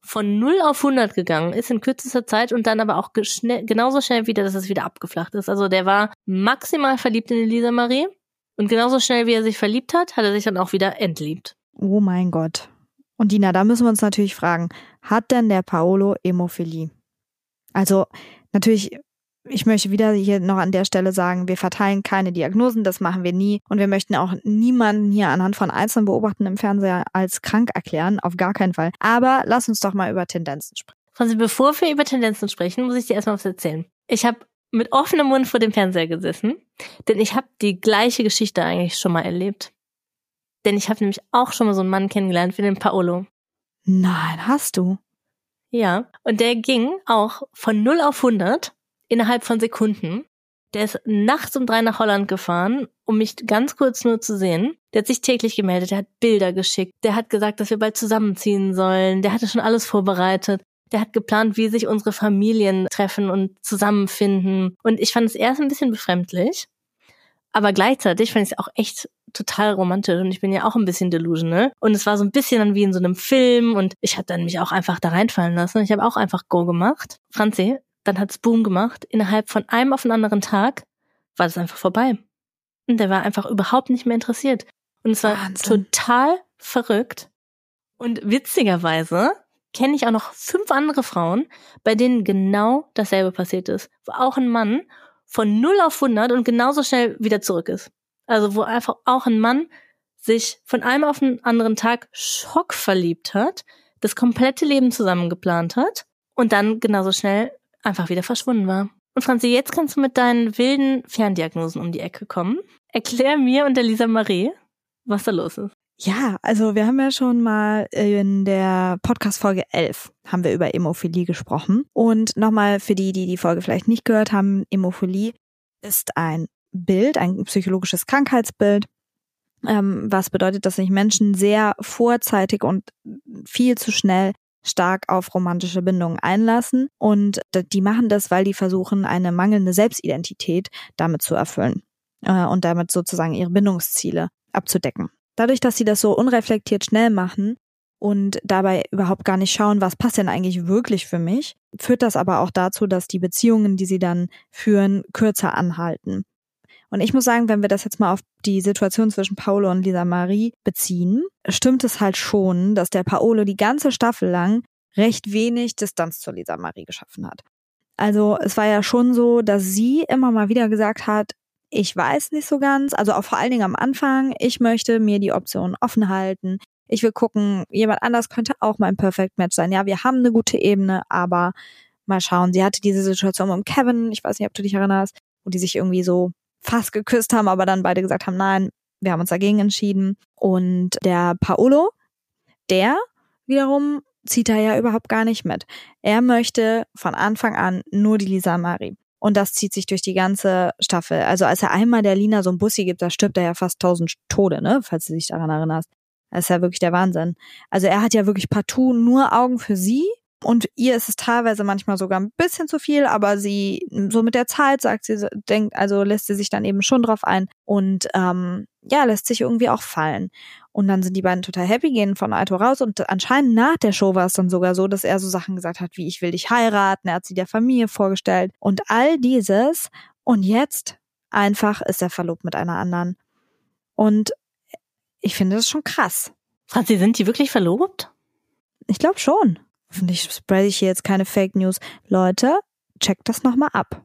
A: von 0 auf 100 gegangen ist in kürzester Zeit und dann aber auch genauso schnell wieder, dass es wieder abgeflacht ist. Also der war maximal verliebt in Elisa Marie und genauso schnell wie er sich verliebt hat, hat er sich dann auch wieder entliebt.
B: Oh mein Gott. Und Dina, da müssen wir uns natürlich fragen, hat denn der Paolo Hämophilie? Also natürlich, ich möchte wieder hier noch an der Stelle sagen, wir verteilen keine Diagnosen, das machen wir nie. Und wir möchten auch niemanden hier anhand von einzelnen Beobachten im Fernseher als krank erklären, auf gar keinen Fall. Aber lass uns doch mal über Tendenzen sprechen.
A: Franzi, bevor wir über Tendenzen sprechen, muss ich dir erstmal was erzählen. Ich habe mit offenem Mund vor dem Fernseher gesessen, denn ich habe die gleiche Geschichte eigentlich schon mal erlebt. Denn ich habe nämlich auch schon mal so einen Mann kennengelernt wie den Paolo.
B: Nein, hast du?
A: Ja, und der ging auch von 0 auf 100 innerhalb von Sekunden. Der ist nachts um drei nach Holland gefahren, um mich ganz kurz nur zu sehen. Der hat sich täglich gemeldet, der hat Bilder geschickt, der hat gesagt, dass wir bald zusammenziehen sollen, der hatte schon alles vorbereitet. Der hat geplant, wie sich unsere Familien treffen und zusammenfinden. Und ich fand es erst ein bisschen befremdlich. Aber gleichzeitig fand ich es auch echt total romantisch und ich bin ja auch ein bisschen delusional. Und es war so ein bisschen dann wie in so einem Film und ich habe dann mich auch einfach da reinfallen lassen. Ich habe auch einfach Go gemacht. Franzi, dann hat's Boom gemacht. Innerhalb von einem auf den anderen Tag war das einfach vorbei. Und der war einfach überhaupt nicht mehr interessiert. Und es war Wahnsinn. total verrückt. Und witzigerweise kenne ich auch noch fünf andere Frauen, bei denen genau dasselbe passiert ist. Wo auch ein Mann von 0 auf 100 und genauso schnell wieder zurück ist. Also wo einfach auch ein Mann sich von einem auf den anderen Tag schockverliebt hat, das komplette Leben zusammen geplant hat und dann genauso schnell einfach wieder verschwunden war. Und Franzi, jetzt kannst du mit deinen wilden Ferndiagnosen um die Ecke kommen. Erklär mir und der Lisa Marie, was da los ist.
B: Ja, also wir haben ja schon mal in der Podcast-Folge 11 haben wir über Hämophilie gesprochen. Und nochmal für die, die die Folge vielleicht nicht gehört haben, Hämophilie ist ein Bild, ein psychologisches Krankheitsbild, ähm, was bedeutet, dass sich Menschen sehr vorzeitig und viel zu schnell stark auf romantische Bindungen einlassen. Und die machen das, weil die versuchen, eine mangelnde Selbstidentität damit zu erfüllen äh, und damit sozusagen ihre Bindungsziele abzudecken. Dadurch, dass sie das so unreflektiert schnell machen und dabei überhaupt gar nicht schauen, was passt denn eigentlich wirklich für mich, führt das aber auch dazu, dass die Beziehungen, die sie dann führen, kürzer anhalten. Und ich muss sagen, wenn wir das jetzt mal auf die Situation zwischen Paolo und Lisa Marie beziehen, stimmt es halt schon, dass der Paolo die ganze Staffel lang recht wenig Distanz zur Lisa Marie geschaffen hat. Also es war ja schon so, dass sie immer mal wieder gesagt hat, ich weiß nicht so ganz, also auch vor allen Dingen am Anfang, ich möchte mir die Option offen halten. Ich will gucken, jemand anders könnte auch mein Perfect Match sein. Ja, wir haben eine gute Ebene, aber mal schauen. Sie hatte diese Situation mit Kevin, ich weiß nicht, ob du dich erinnerst, wo die sich irgendwie so fast geküsst haben, aber dann beide gesagt haben, nein, wir haben uns dagegen entschieden. Und der Paolo, der wiederum zieht da ja überhaupt gar nicht mit. Er möchte von Anfang an nur die Lisa Marie. Und das zieht sich durch die ganze Staffel. Also als er einmal der Lina so ein Bussi gibt, da stirbt er ja fast tausend Tode, ne? Falls du dich daran erinnerst. Das ist ja wirklich der Wahnsinn. Also er hat ja wirklich partout nur Augen für sie und ihr ist es teilweise manchmal sogar ein bisschen zu viel, aber sie, so mit der Zeit, sagt sie, denkt, also lässt sie sich dann eben schon drauf ein und ähm, ja, lässt sich irgendwie auch fallen. Und dann sind die beiden total happy, gehen von Aito raus und anscheinend nach der Show war es dann sogar so, dass er so Sachen gesagt hat, wie ich will dich heiraten, er hat sie der Familie vorgestellt und all dieses. Und jetzt einfach ist er verlobt mit einer anderen. Und ich finde das schon krass.
A: Franzi, sind die wirklich verlobt?
B: Ich glaube schon. Hoffentlich spreche ich hier jetzt keine Fake News. Leute, checkt das nochmal ab.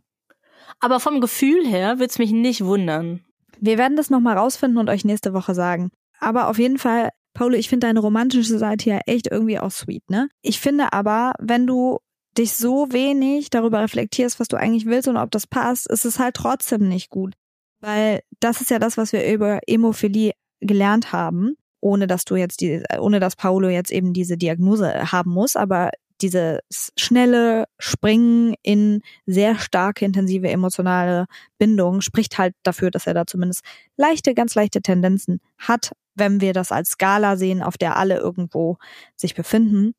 A: Aber vom Gefühl her wird's mich nicht wundern.
B: Wir werden das nochmal rausfinden und euch nächste Woche sagen. Aber auf jeden Fall, Paolo, ich finde deine romantische Seite ja echt irgendwie auch sweet, ne? Ich finde aber, wenn du dich so wenig darüber reflektierst, was du eigentlich willst und ob das passt, ist es halt trotzdem nicht gut. Weil das ist ja das, was wir über Emophilie gelernt haben ohne dass du jetzt die, ohne dass Paolo jetzt eben diese Diagnose haben muss, aber dieses schnelle Springen in sehr starke, intensive emotionale Bindung spricht halt dafür, dass er da zumindest leichte, ganz leichte Tendenzen hat, wenn wir das als Skala sehen, auf der alle irgendwo sich befinden.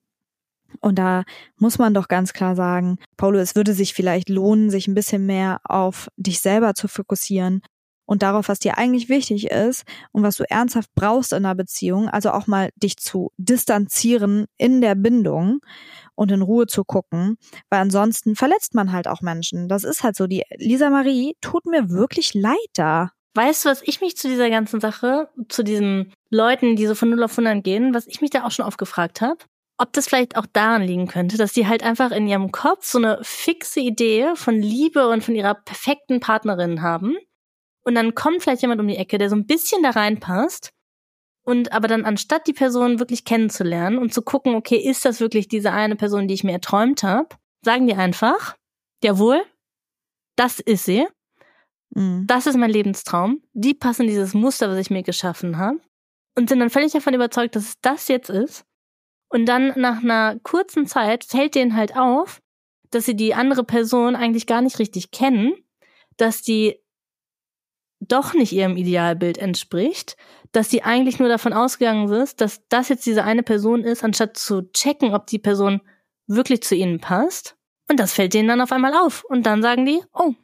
B: Und da muss man doch ganz klar sagen, Paulo, es würde sich vielleicht lohnen, sich ein bisschen mehr auf dich selber zu fokussieren und darauf, was dir eigentlich wichtig ist und was du ernsthaft brauchst in einer Beziehung, also auch mal dich zu distanzieren in der Bindung und in Ruhe zu gucken, weil ansonsten verletzt man halt auch Menschen. Das ist halt so. Die Lisa Marie tut mir wirklich leid da.
A: Weißt du, was ich mich zu dieser ganzen Sache, zu diesen Leuten, die so von 0 auf 100 gehen, was ich mich da auch schon oft gefragt habe? Ob das vielleicht auch daran liegen könnte, dass die halt einfach in ihrem Kopf so eine fixe Idee von Liebe und von ihrer perfekten Partnerin haben und dann kommt vielleicht jemand um die Ecke, der so ein bisschen da reinpasst. Und aber dann anstatt die Person wirklich kennenzulernen und zu gucken, okay, ist das wirklich diese eine Person, die ich mir erträumt habe, sagen die einfach, jawohl, das ist sie. Mhm. Das ist mein Lebenstraum. Die passen dieses Muster, was ich mir geschaffen habe. Und sind dann völlig davon überzeugt, dass es das jetzt ist. Und dann nach einer kurzen Zeit fällt denen halt auf, dass sie die andere Person eigentlich gar nicht richtig kennen, dass die doch nicht ihrem Idealbild entspricht, dass sie eigentlich nur davon ausgegangen ist, dass das jetzt diese eine Person ist, anstatt zu checken, ob die Person wirklich zu ihnen passt. Und das fällt denen dann auf einmal auf. Und dann sagen die, oh,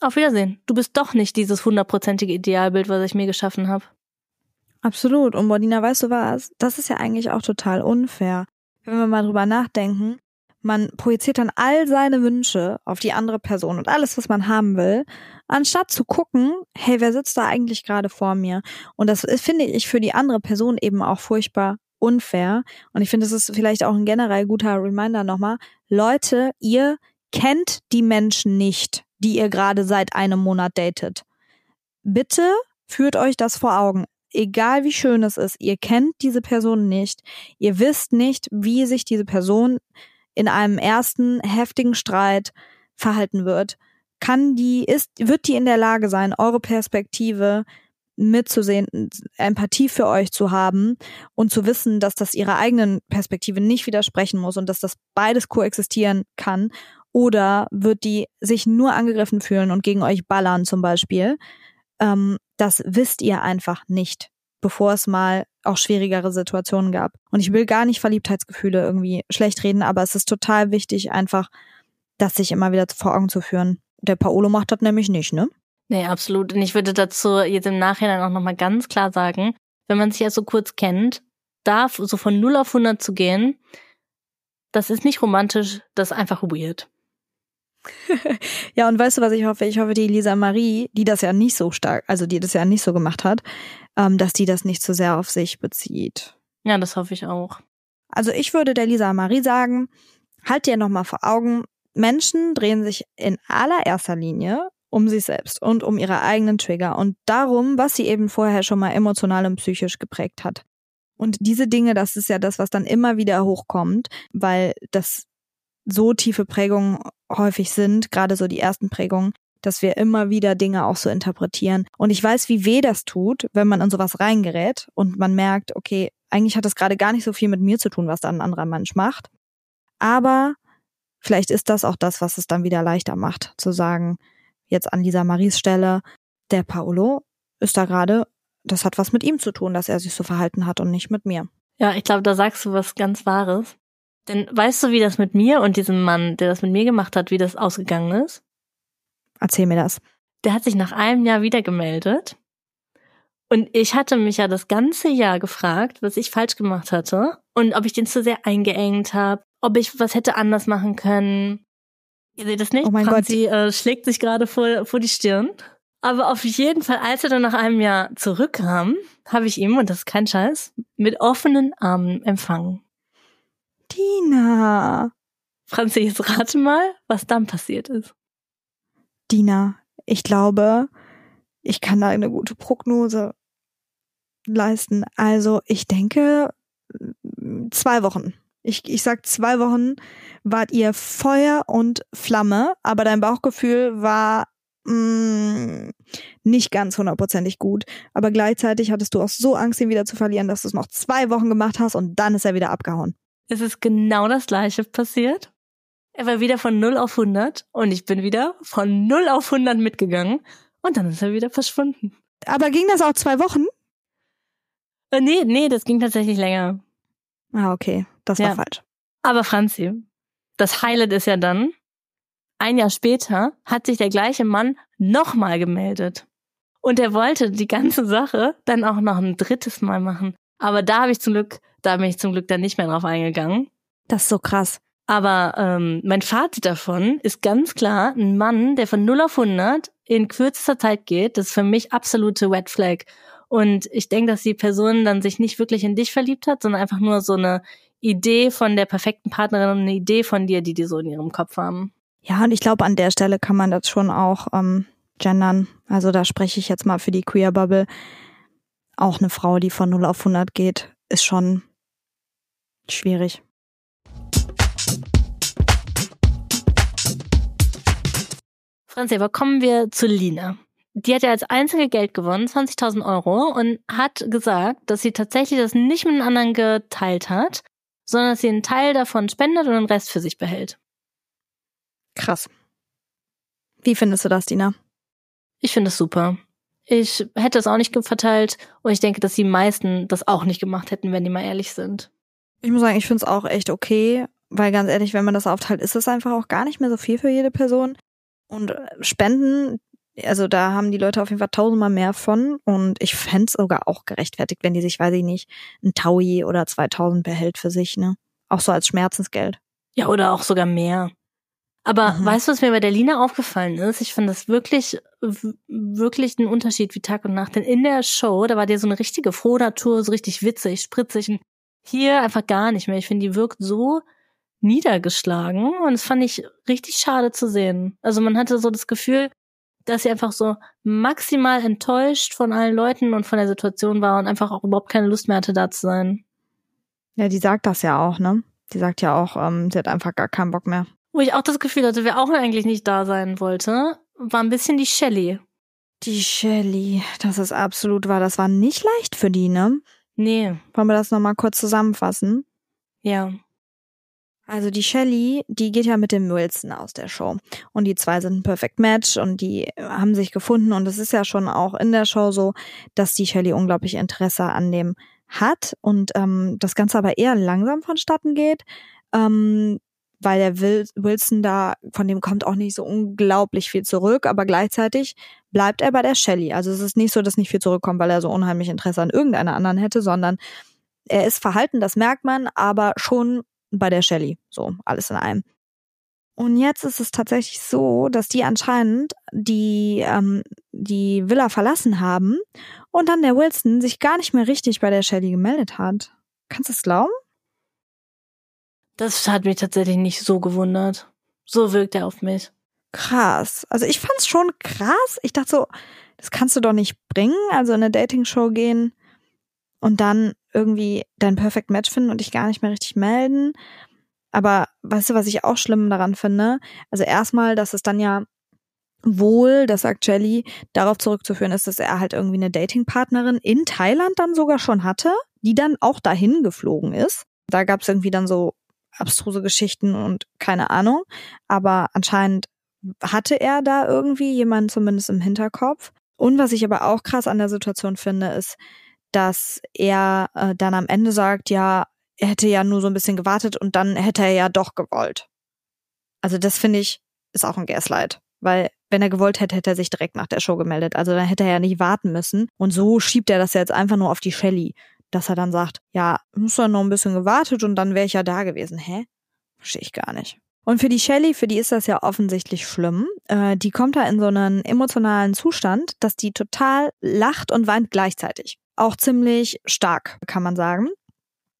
A: auf Wiedersehen. Du bist doch nicht dieses hundertprozentige Idealbild, was ich mir geschaffen habe.
B: Absolut. Und Bodina, weißt du was? Das ist ja eigentlich auch total unfair. Wenn wir mal drüber nachdenken, man projiziert dann all seine Wünsche auf die andere Person und alles, was man haben will, anstatt zu gucken, hey, wer sitzt da eigentlich gerade vor mir? Und das finde ich für die andere Person eben auch furchtbar unfair. Und ich finde, das ist vielleicht auch ein generell guter Reminder nochmal. Leute, ihr kennt die Menschen nicht, die ihr gerade seit einem Monat datet. Bitte führt euch das vor Augen. egal wie schön es ist, ihr kennt diese Person nicht, ihr wisst nicht, wie sich diese Person in einem ersten heftigen Streit verhalten wird. Kann die, ist, wird die in der Lage sein, eure Perspektive mitzusehen, Empathie für euch zu haben und zu wissen, dass das ihrer eigenen Perspektive nicht widersprechen muss und dass das beides koexistieren kann? Oder wird die sich nur angegriffen fühlen und gegen euch ballern zum Beispiel? Ähm, das wisst ihr einfach nicht, bevor es mal auch schwierigere Situationen gab. Und ich will gar nicht Verliebtheitsgefühle irgendwie schlecht reden, aber es ist total wichtig, einfach das sich immer wieder vor Augen zu führen. Der Paolo macht das nämlich nicht, ne?
A: Nee, absolut. Und ich würde dazu jetzt im Nachhinein auch nochmal ganz klar sagen, wenn man sich ja so kurz kennt, darf so von 0 auf 100 zu gehen, das ist nicht romantisch, das ist einfach weird.
B: ja, und weißt du, was ich hoffe? Ich hoffe, die Lisa Marie, die das ja nicht so stark, also die das ja nicht so gemacht hat, ähm, dass die das nicht zu so sehr auf sich bezieht.
A: Ja, das hoffe ich auch.
B: Also ich würde der Lisa Marie sagen, halt dir nochmal vor Augen, Menschen drehen sich in allererster Linie um sich selbst und um ihre eigenen Trigger und darum, was sie eben vorher schon mal emotional und psychisch geprägt hat. Und diese Dinge, das ist ja das, was dann immer wieder hochkommt, weil das so tiefe Prägungen häufig sind, gerade so die ersten Prägungen, dass wir immer wieder Dinge auch so interpretieren. Und ich weiß, wie weh das tut, wenn man in sowas reingerät und man merkt, okay, eigentlich hat das gerade gar nicht so viel mit mir zu tun, was da ein anderer Mensch macht. Aber vielleicht ist das auch das, was es dann wieder leichter macht, zu sagen, jetzt an Lisa Maries Stelle, der Paolo ist da gerade, das hat was mit ihm zu tun, dass er sich so verhalten hat und nicht mit mir.
A: Ja, ich glaube, da sagst du was ganz Wahres. Denn weißt du, wie das mit mir und diesem Mann, der das mit mir gemacht hat, wie das ausgegangen ist?
B: Erzähl mir das.
A: Der hat sich nach einem Jahr wieder gemeldet. Und ich hatte mich ja das ganze Jahr gefragt, was ich falsch gemacht hatte und ob ich den zu sehr eingeengt habe, ob ich was hätte anders machen können. Ihr seht das nicht?
B: Oh mein
A: Franzi,
B: Gott.
A: Äh, schlägt sich gerade vor, vor die Stirn. Aber auf jeden Fall, als er dann nach einem Jahr zurückkam, habe ich ihm, und das ist kein Scheiß, mit offenen Armen empfangen.
B: Dina.
A: Franzi, jetzt rate mal, was dann passiert ist.
B: Dina, ich glaube, ich kann da eine gute Prognose leisten. Also ich denke, zwei Wochen. Ich, ich sag zwei Wochen wart ihr Feuer und Flamme, aber dein Bauchgefühl war mh, mm, nicht ganz hundertprozentig gut. Aber gleichzeitig hattest du auch so Angst, ihn wieder zu verlieren, dass du es noch zwei Wochen gemacht hast und dann ist er wieder abgehauen.
A: Es ist genau das gleiche passiert. Er war wieder von 0 auf 100 und ich bin wieder von 0 auf 100 mitgegangen und dann ist er wieder verschwunden.
B: Aber ging das auch zwei Wochen?
A: Äh, nee, nee, das ging tatsächlich länger.
B: Ah, okay. Das war
A: Ja.
B: falsch.
A: Aber Franzi, das Highlight ist ja dann, ein Jahr später hat sich der gleiche Mann nochmal gemeldet. Und er wollte die ganze Sache dann auch noch ein drittes Mal machen. Aber da habe ich zum Glück, da bin ich zum Glück dann nicht mehr drauf eingegangen.
B: Das ist so krass.
A: Aber ähm, mein Fazit davon ist ganz klar, ein Mann, der von 0 auf 100 in kürzester Zeit geht, das ist für mich absolute Red Flag. Und ich denke, dass die Person dann sich nicht wirklich in dich verliebt hat, sondern einfach nur so eine Idee von der perfekten Partnerin und eine Idee von dir, die die so in ihrem Kopf haben.
B: Ja, und ich glaube, an der Stelle kann man das schon auch ähm, gendern. Also da spreche ich jetzt mal für die Queer Bubble. Auch eine Frau, die von 0 auf 100 geht, ist schon schwierig.
A: Franzi, aber kommen wir zu Lina. Die hat ja als einzige Geld gewonnen, 20.000 Euro, und hat gesagt, dass sie tatsächlich das nicht mit den anderen geteilt hat, sondern dass sie einen Teil davon spendet und den Rest für sich behält.
B: Krass. Wie findest du das, Dina?
A: Ich finde es super. Ich hätte es auch nicht verteilt und ich denke, dass die meisten das auch nicht gemacht hätten, wenn die mal ehrlich sind.
B: Ich muss sagen, ich finde es auch echt okay, weil ganz ehrlich, wenn man das aufteilt, ist es einfach auch gar nicht mehr so viel für jede Person. Und äh, Spenden, also da haben die Leute auf jeden Fall tausendmal mehr von. Und ich fände es sogar auch gerechtfertigt, wenn die sich, weiß ich nicht, ein Taui oder 2000 behält für sich, ne? Auch so als Schmerzensgeld.
A: Ja, oder auch sogar mehr. Aber
B: Mhm.
A: weißt du, was mir bei der Lina aufgefallen ist? Ich fand das wirklich, wirklich ein Unterschied wie Tag und Nacht. Denn in der Show, da war die so eine richtige Frohnatur, so richtig witzig, spritzig. Und hier einfach gar nicht mehr. Ich finde, die wirkt so niedergeschlagen und das fand ich richtig schade zu sehen. Also man hatte so das Gefühl, dass sie einfach so maximal enttäuscht von allen Leuten und von der Situation war und einfach auch überhaupt keine Lust mehr hatte, da zu sein.
B: Ja, die sagt das ja auch, ne? Die sagt ja auch, ähm, sie hat einfach gar keinen Bock mehr.
A: Wo ich auch das Gefühl hatte, wer auch eigentlich nicht da sein wollte, war ein bisschen die Shelley.
B: Die Shelly, das ist absolut wahr. Das war nicht leicht für die, ne?
A: Nee.
B: Wollen wir das nochmal kurz zusammenfassen?
A: Ja.
B: Also die Shelly, die geht ja mit dem Wilson aus der Show. Und die zwei sind ein Perfect Match und die haben sich gefunden. Und es ist ja schon auch in der Show so, dass die Shelly unglaublich Interesse an dem hat und ähm, das Ganze aber eher langsam vonstatten geht. Ähm, weil der Wilson da, von dem kommt auch nicht so unglaublich viel zurück, aber gleichzeitig bleibt er bei der Shelly. Also es ist nicht so, dass nicht viel zurückkommt, weil er so unheimlich Interesse an irgendeiner anderen hätte, sondern er ist verhalten, das merkt man, aber schon bei der Shelly. So, alles in einem. Und jetzt ist es tatsächlich so, dass die anscheinend die, ähm, die Villa verlassen haben und dann der Wilson sich gar nicht mehr richtig bei der Shelly gemeldet hat. Kannst du es glauben?
A: Das hat mich tatsächlich nicht so gewundert. So wirkt er auf mich.
B: Krass. Also ich fand's schon krass. Ich dachte so, das kannst du doch nicht bringen, also in eine Dating-Show gehen und dann irgendwie dein Perfect Match finden und dich gar nicht mehr richtig melden. Aber weißt du, was ich auch schlimm daran finde? Also erstmal, dass es dann ja wohl, das sagt Jelly, darauf zurückzuführen ist, dass er halt irgendwie eine Datingpartnerin in Thailand dann sogar schon hatte, die dann auch dahin geflogen ist. Da gab es irgendwie dann so abstruse Geschichten und keine Ahnung. Aber anscheinend hatte er da irgendwie jemanden zumindest im Hinterkopf. Und was ich aber auch krass an der Situation finde, ist, dass er äh, dann am Ende sagt, ja, er hätte ja nur so ein bisschen gewartet und dann hätte er ja doch gewollt. Also das finde ich, ist auch ein Gaslight. Weil wenn er gewollt hätte, hätte er sich direkt nach der Show gemeldet. Also dann hätte er ja nicht warten müssen. Und so schiebt er das jetzt einfach nur auf die Shelly dass er dann sagt, ja, muss dann noch ein bisschen gewartet und dann wäre ich ja da gewesen. Hä? Verstehe ich gar nicht. Und für die Shelly, für die ist das ja offensichtlich schlimm. Äh, die kommt da in so einen emotionalen Zustand, dass die total lacht und weint gleichzeitig. Auch ziemlich stark, kann man sagen.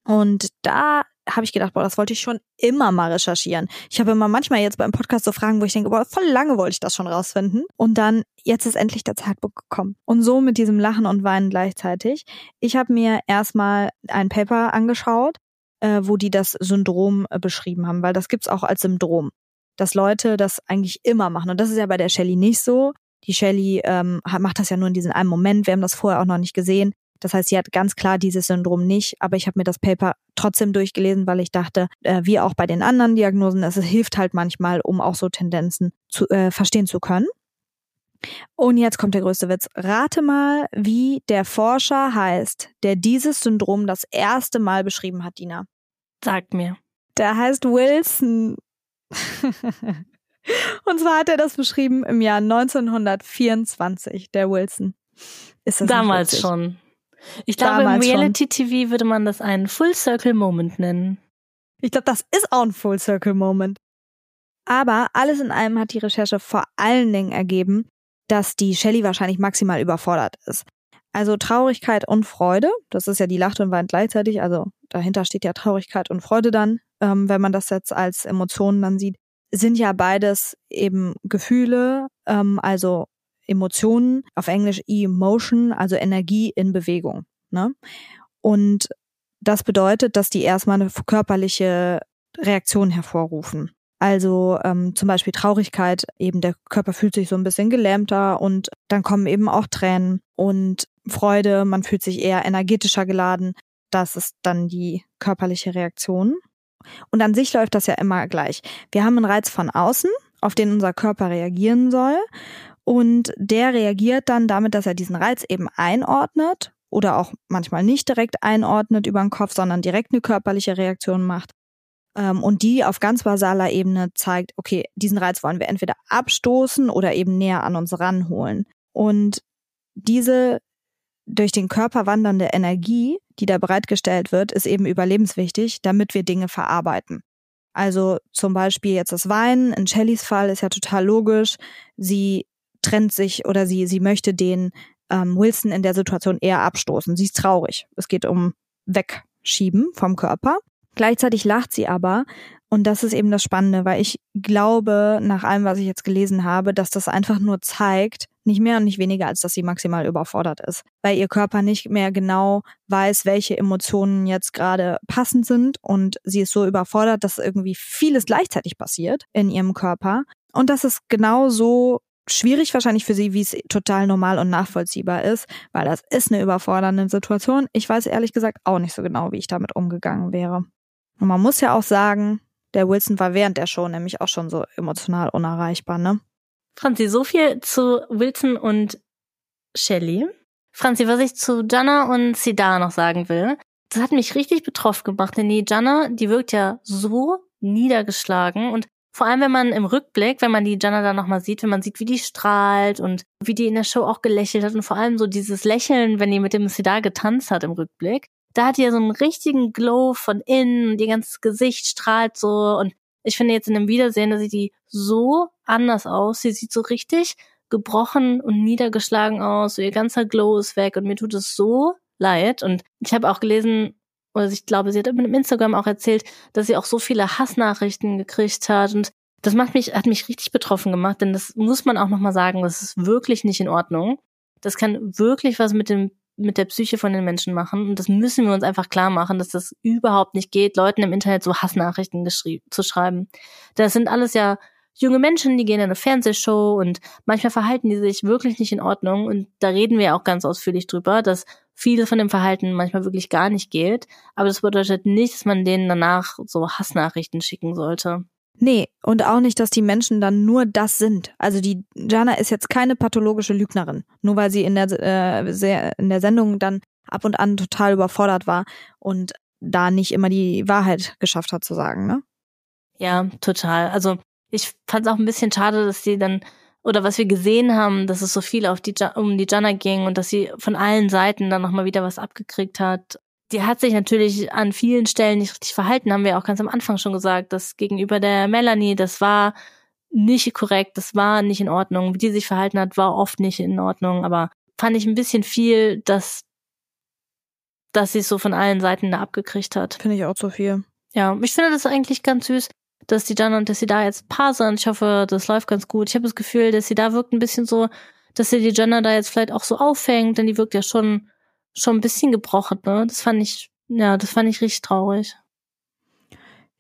B: Und da habe ich gedacht, boah, das wollte ich schon immer mal recherchieren. Ich habe immer manchmal jetzt beim Podcast so Fragen, wo ich denke, boah, voll lange wollte ich das schon rausfinden. Und dann, jetzt ist endlich der Zeitpunkt gekommen. Und so mit diesem Lachen und Weinen gleichzeitig. Ich habe mir erstmal ein Paper angeschaut, äh, wo die das Syndrom äh, beschrieben haben, weil das gibt's auch als Syndrom. Dass Leute das eigentlich immer machen. Und das ist ja bei der Shelly nicht so. Die Shelly ähm, macht das ja nur in diesem einen Moment. Wir haben das vorher auch noch nicht gesehen. Das heißt, sie hat ganz klar dieses Syndrom nicht, aber ich habe mir das Paper trotzdem durchgelesen, weil ich dachte, äh, wie auch bei den anderen Diagnosen, es hilft halt manchmal, um auch so Tendenzen zu äh, verstehen zu können. Und jetzt kommt der größte Witz. Rate mal, wie der Forscher heißt, der dieses Syndrom das erste Mal beschrieben hat, Dina.
A: Sagt mir.
B: Der heißt Wilson. Und zwar hat er das beschrieben im Jahr 1924, der Wilson.
A: Ist das Damals schon. Ich glaube, im Reality-TV würde man das einen Full-Circle-Moment nennen.
B: Ich glaube, das ist auch ein Full-Circle-Moment. Aber alles in allem hat die Recherche vor allen Dingen ergeben, dass die Shelley wahrscheinlich maximal überfordert ist. Also Traurigkeit und Freude, das ist ja die Lacht und Weint gleichzeitig, also dahinter steht ja Traurigkeit und Freude dann, ähm, wenn man das jetzt als Emotionen dann sieht, sind ja beides eben Gefühle, ähm, also Emotionen, auf Englisch Emotion, also Energie in Bewegung. Ne? Und das bedeutet, dass die erstmal eine körperliche Reaktion hervorrufen. Also ähm, zum Beispiel Traurigkeit, eben der Körper fühlt sich so ein bisschen gelähmter und dann kommen eben auch Tränen und Freude, man fühlt sich eher energetischer geladen. Das ist dann die körperliche Reaktion. Und an sich läuft das ja immer gleich. Wir haben einen Reiz von außen, auf den unser Körper reagieren soll. Und der reagiert dann damit, dass er diesen Reiz eben einordnet oder auch manchmal nicht direkt einordnet über den Kopf, sondern direkt eine körperliche Reaktion macht. Ähm, und die auf ganz basaler Ebene zeigt, okay, diesen Reiz wollen wir entweder abstoßen oder eben näher an uns ranholen. Und diese durch den Körper wandernde Energie, die da bereitgestellt wird, ist eben überlebenswichtig, damit wir Dinge verarbeiten. Also zum Beispiel jetzt das Weinen. In Shellys Fall ist ja total logisch. Sie trennt sich oder sie, sie möchte den ähm, Wilson in der Situation eher abstoßen. Sie ist traurig. Es geht um Wegschieben vom Körper. Gleichzeitig lacht sie aber Und das ist eben das Spannende, weil ich glaube, nach allem, was ich jetzt gelesen habe, dass das einfach nur zeigt, nicht mehr und nicht weniger, als dass sie maximal überfordert ist, weil ihr Körper nicht mehr genau weiß, welche Emotionen jetzt gerade passend sind und sie ist so überfordert, dass irgendwie vieles gleichzeitig passiert in ihrem Körper und das ist genau so schwierig wahrscheinlich für sie, wie es total normal und nachvollziehbar ist, weil das ist eine überfordernde Situation. Ich weiß ehrlich gesagt auch nicht so genau, wie ich damit umgegangen wäre. Und man muss ja auch sagen, der Wilson war während der Show nämlich auch schon so emotional unerreichbar, ne?
A: Franzi, so viel zu Wilson und Shelley. Franzi, was ich zu Jana und Sidar noch sagen will, das hat mich richtig betroffen gemacht, denn die Jana, die wirkt ja so niedergeschlagen und vor allem, wenn man im Rückblick, wenn man die Jana da nochmal sieht, wenn man sieht, wie die strahlt und wie die in der Show auch gelächelt hat und vor allem so dieses Lächeln, wenn die mit dem Sidar getanzt hat im Rückblick, da hat die ja so einen richtigen Glow von innen und ihr ganzes Gesicht strahlt so und ich finde jetzt in dem Wiedersehen, da sieht die so anders aus. Sie sieht so richtig gebrochen und niedergeschlagen aus. So ihr ganzer Glow ist weg und mir tut es so leid. Und ich habe auch gelesen, oder ich glaube, sie hat im Instagram auch erzählt, dass sie auch so viele Hassnachrichten gekriegt hat und das macht mich, hat mich richtig betroffen gemacht, denn das muss man auch nochmal sagen, das ist wirklich nicht in Ordnung. Das kann wirklich was mit dem mit der Psyche von den Menschen machen. Und das müssen wir uns einfach klar machen, dass das überhaupt nicht geht, Leuten im Internet so Hassnachrichten zu schreiben. Das sind alles ja junge Menschen, die gehen in eine Fernsehshow und manchmal verhalten die sich wirklich nicht in Ordnung. Und da reden wir auch ganz ausführlich drüber, dass viel von dem Verhalten manchmal wirklich gar nicht geht. Aber das bedeutet nicht, dass man denen danach so Hassnachrichten schicken sollte.
B: Nee, und auch nicht, dass die Menschen dann nur das sind. Also die Jana ist jetzt keine pathologische Lügnerin, nur weil sie in der, äh, sehr, in der Sendung dann ab und an total überfordert war und da nicht immer die Wahrheit geschafft hat zu sagen, ne?
A: Ja, total. Also ich fand es auch ein bisschen schade, dass sie dann oder was wir gesehen haben, dass es so viel auf die um die Jana ging und dass sie von allen Seiten dann nochmal wieder was abgekriegt hat die hat sich natürlich an vielen Stellen nicht richtig verhalten, haben wir auch ganz am Anfang schon gesagt, dass gegenüber der Melanie, das war nicht korrekt, das war nicht in Ordnung. Wie die sich verhalten hat, war oft nicht in Ordnung, aber fand ich ein bisschen viel, dass, dass sie es so von allen Seiten da abgekriegt hat.
B: Finde ich auch zu viel.
A: Ja, ich finde das eigentlich ganz süß, dass die Jana und dass sie da jetzt Paar sind. Ich hoffe, das läuft ganz gut. Ich habe das Gefühl, dass sie da wirkt ein bisschen so, dass sie die Jana da jetzt vielleicht auch so auffängt, denn die wirkt ja schon schon ein bisschen gebrochen, ne? Das fand ich, ja, das fand ich richtig traurig.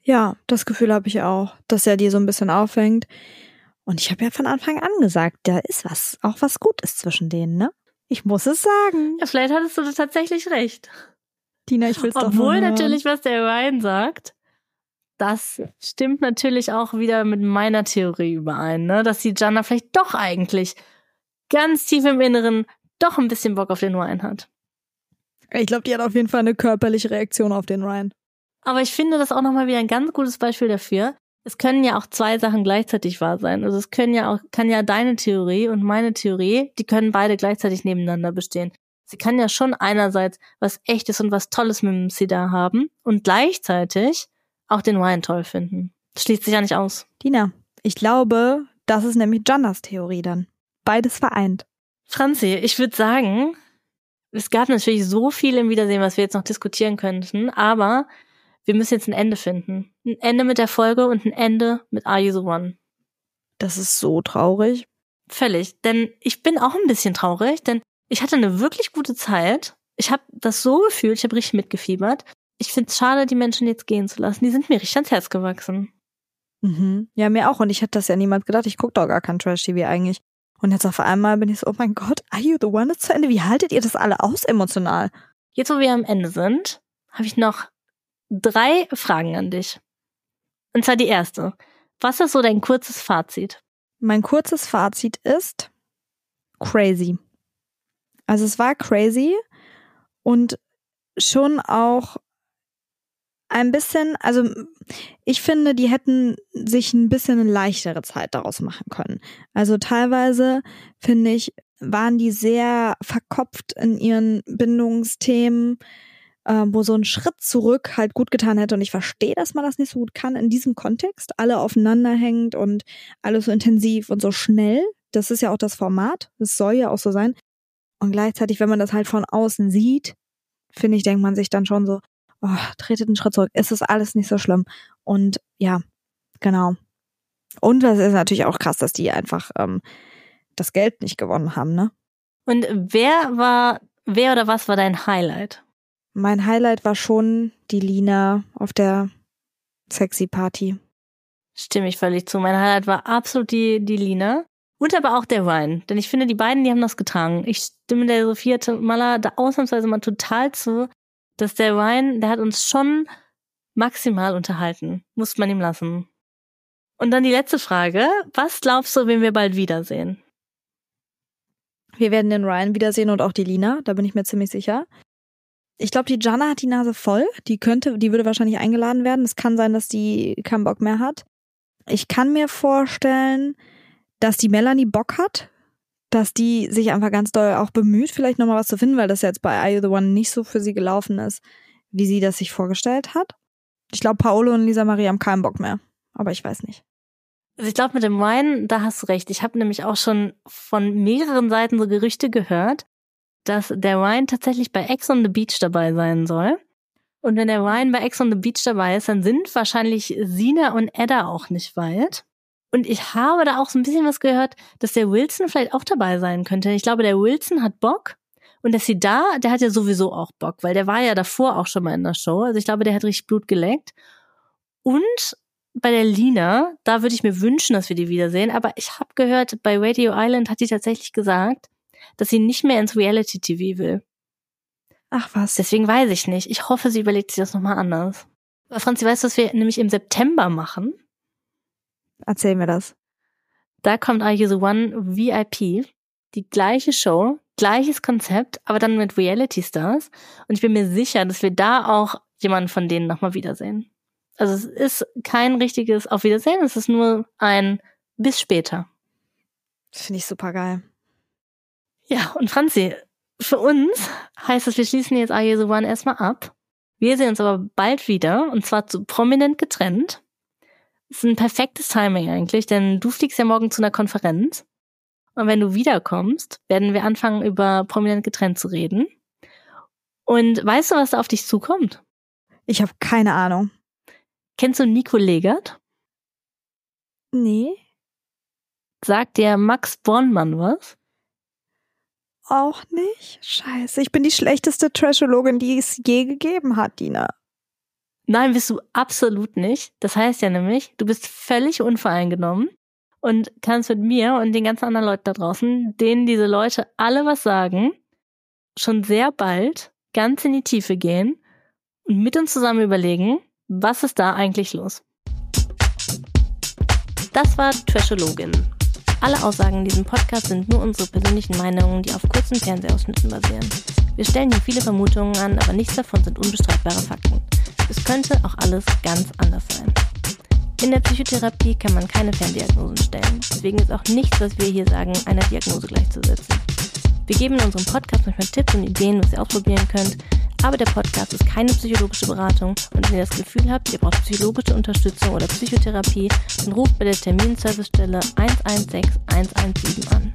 B: Ja, das Gefühl habe ich auch, dass er dir so ein bisschen auffängt. Und ich habe ja von Anfang an gesagt, da ist was, auch was Gutes zwischen denen, ne? Ich muss es sagen.
A: Ja, vielleicht hattest du tatsächlich recht.
B: Tina, ich will's
A: Obwohl
B: doch Obwohl
A: natürlich, was der Ryan sagt, das stimmt natürlich auch wieder mit meiner Theorie überein, ne? Dass die Jana vielleicht doch eigentlich ganz tief im Inneren doch ein bisschen Bock auf den Ryan hat.
B: Ich glaube, die hat auf jeden Fall eine körperliche Reaktion auf den Ryan.
A: Aber ich finde das auch nochmal wieder ein ganz gutes Beispiel dafür. Es können ja auch zwei Sachen gleichzeitig wahr sein. Also es können ja auch, kann ja deine Theorie und meine Theorie, die können beide gleichzeitig nebeneinander bestehen. Sie kann ja schon einerseits was echtes und was Tolles mit dem Sida haben und gleichzeitig auch den Ryan toll finden. Das schließt sich ja nicht aus.
B: Dina, ich glaube, das ist nämlich Jannas Theorie dann. Beides vereint.
A: Franzi, ich würde sagen, es gab natürlich so viel im Wiedersehen, was wir jetzt noch diskutieren könnten, aber wir müssen jetzt ein Ende finden. Ein Ende mit der Folge und ein Ende mit Are You the One.
B: Das ist so traurig.
A: Völlig. Denn ich bin auch ein bisschen traurig, denn ich hatte eine wirklich gute Zeit. Ich habe das so gefühlt, ich habe richtig mitgefiebert. Ich finde es schade, die Menschen jetzt gehen zu lassen. Die sind mir richtig ans Herz gewachsen.
B: Mhm. Ja, mir auch. Und ich hätte das ja niemals gedacht. Ich gucke doch gar kein Trash-TV eigentlich. Und jetzt auf einmal bin ich so, oh mein Gott, Are You the One ist zu Ende. Wie haltet ihr das alle aus emotional?
A: Jetzt, wo wir am Ende sind, habe ich noch drei Fragen an dich. Und zwar die erste. Was ist so dein kurzes Fazit?
B: Mein kurzes Fazit ist crazy. Also es war crazy und schon auch ein bisschen, also ich finde, die hätten sich ein bisschen eine leichtere Zeit daraus machen können. Also teilweise, finde ich, waren die sehr verkopft in ihren Bindungsthemen, äh, wo so ein Schritt zurück halt gut getan hätte. Und ich verstehe, dass man das nicht so gut kann in diesem Kontext. Alle aufeinander hängt und alles so intensiv und so schnell. Das ist ja auch das Format. Das soll ja auch so sein. Und gleichzeitig, wenn man das halt von außen sieht, finde ich, denkt man sich dann schon so, oh, tretet einen Schritt zurück. Es ist alles nicht so schlimm. Und ja, genau. Und das ist natürlich auch krass, dass die einfach ähm, das Geld nicht gewonnen haben, ne?
A: Und wer war, wer oder was war dein Highlight?
B: Mein Highlight war schon die Lina auf der Sexy Party.
A: Stimme ich völlig zu. Mein Highlight war absolut die, die Lina. Und aber auch der Ryan. Denn ich finde, die beiden, die haben das getragen. Ich stimme der Sophia Maler da ausnahmsweise mal total zu, dass der Ryan, der hat uns schon maximal unterhalten. Muss man ihm lassen. Und dann die letzte Frage. Was glaubst du, wen wir bald wiedersehen?
B: Wir werden den Ryan wiedersehen und auch die Lina, da bin ich mir ziemlich sicher. Ich glaube, die Jana hat die Nase voll. Die könnte, die würde wahrscheinlich eingeladen werden. Es kann sein, dass die keinen Bock mehr hat. Ich kann mir vorstellen, dass die Melanie Bock hat, dass die sich einfach ganz doll auch bemüht, vielleicht nochmal was zu finden, weil das jetzt bei Are You the One nicht so für sie gelaufen ist, wie sie das sich vorgestellt hat. Ich glaube, Paolo und Lisa Marie haben keinen Bock mehr. Aber ich weiß nicht.
A: Also ich glaube, mit dem Wein, da hast du recht. Ich habe nämlich auch schon von mehreren Seiten so Gerüchte gehört, dass der Ryan tatsächlich bei Ex on the Beach dabei sein soll. Und wenn der Ryan bei Ex on the Beach dabei ist, dann sind wahrscheinlich Sina und Edda auch nicht weit. Und ich habe da auch so ein bisschen was gehört, dass der Wilson vielleicht auch dabei sein könnte. Ich glaube, der Wilson hat Bock. Und dass sie da, der hat ja sowieso auch Bock, weil der war ja davor auch schon mal in der Show. Also ich glaube, der hat richtig Blut geleckt. Und bei der Lina, da würde ich mir wünschen, dass wir die wiedersehen. Aber ich habe gehört, bei Radio Island hat die tatsächlich gesagt, dass sie nicht mehr ins Reality-TV will.
B: Ach was.
A: Deswegen weiß ich nicht. Ich hoffe, sie überlegt sich das nochmal anders. Aber Franzi, weißt du, was wir nämlich im September machen?
B: Erzähl mir das.
A: Da kommt Are You the One VIP. Die gleiche Show, gleiches Konzept, aber dann mit Reality Stars. Und ich bin mir sicher, dass wir da auch jemanden von denen nochmal wiedersehen. Also es ist kein richtiges Auf Wiedersehen, es ist nur ein bis später.
B: Finde ich super geil.
A: Ja, und Franzi, für uns heißt das, wir schließen jetzt Are You the One erstmal ab. Wir sehen uns aber bald wieder und zwar zu prominent getrennt. Das ist ein perfektes Timing eigentlich, denn du fliegst ja morgen zu einer Konferenz. Und wenn du wiederkommst, werden wir anfangen, über prominent getrennt zu reden. Und weißt du, was da auf dich zukommt?
B: Ich habe keine Ahnung.
A: Kennst du Nico Legert?
B: Nee.
A: Sagt dir Max Bornmann was?
B: Auch nicht? Scheiße, ich bin die schlechteste Trashologin, die es je gegeben hat, Dina.
A: Nein, bist du absolut nicht. Das heißt ja nämlich, du bist völlig unvoreingenommen und kannst mit mir und den ganzen anderen Leuten da draußen, denen diese Leute alle was sagen, schon sehr bald ganz in die Tiefe gehen und mit uns zusammen überlegen, was ist da eigentlich los? Das war Trashologin. Alle Aussagen in diesem Podcast sind nur unsere persönlichen Meinungen, die auf kurzen Fernsehausschnitten basieren. Wir stellen hier viele Vermutungen an, aber nichts davon sind unbestreitbare Fakten. Es könnte auch alles ganz anders sein. In der Psychotherapie kann man keine Ferndiagnosen stellen. Deswegen ist auch nichts, was wir hier sagen, einer Diagnose gleichzusetzen. Wir geben in unserem Podcast manchmal Tipps und Ideen, was ihr ausprobieren könnt, aber der Podcast ist keine psychologische Beratung und wenn ihr das Gefühl habt, ihr braucht psychologische Unterstützung oder Psychotherapie, dann ruft bei der Terminservicestelle 116 117 an.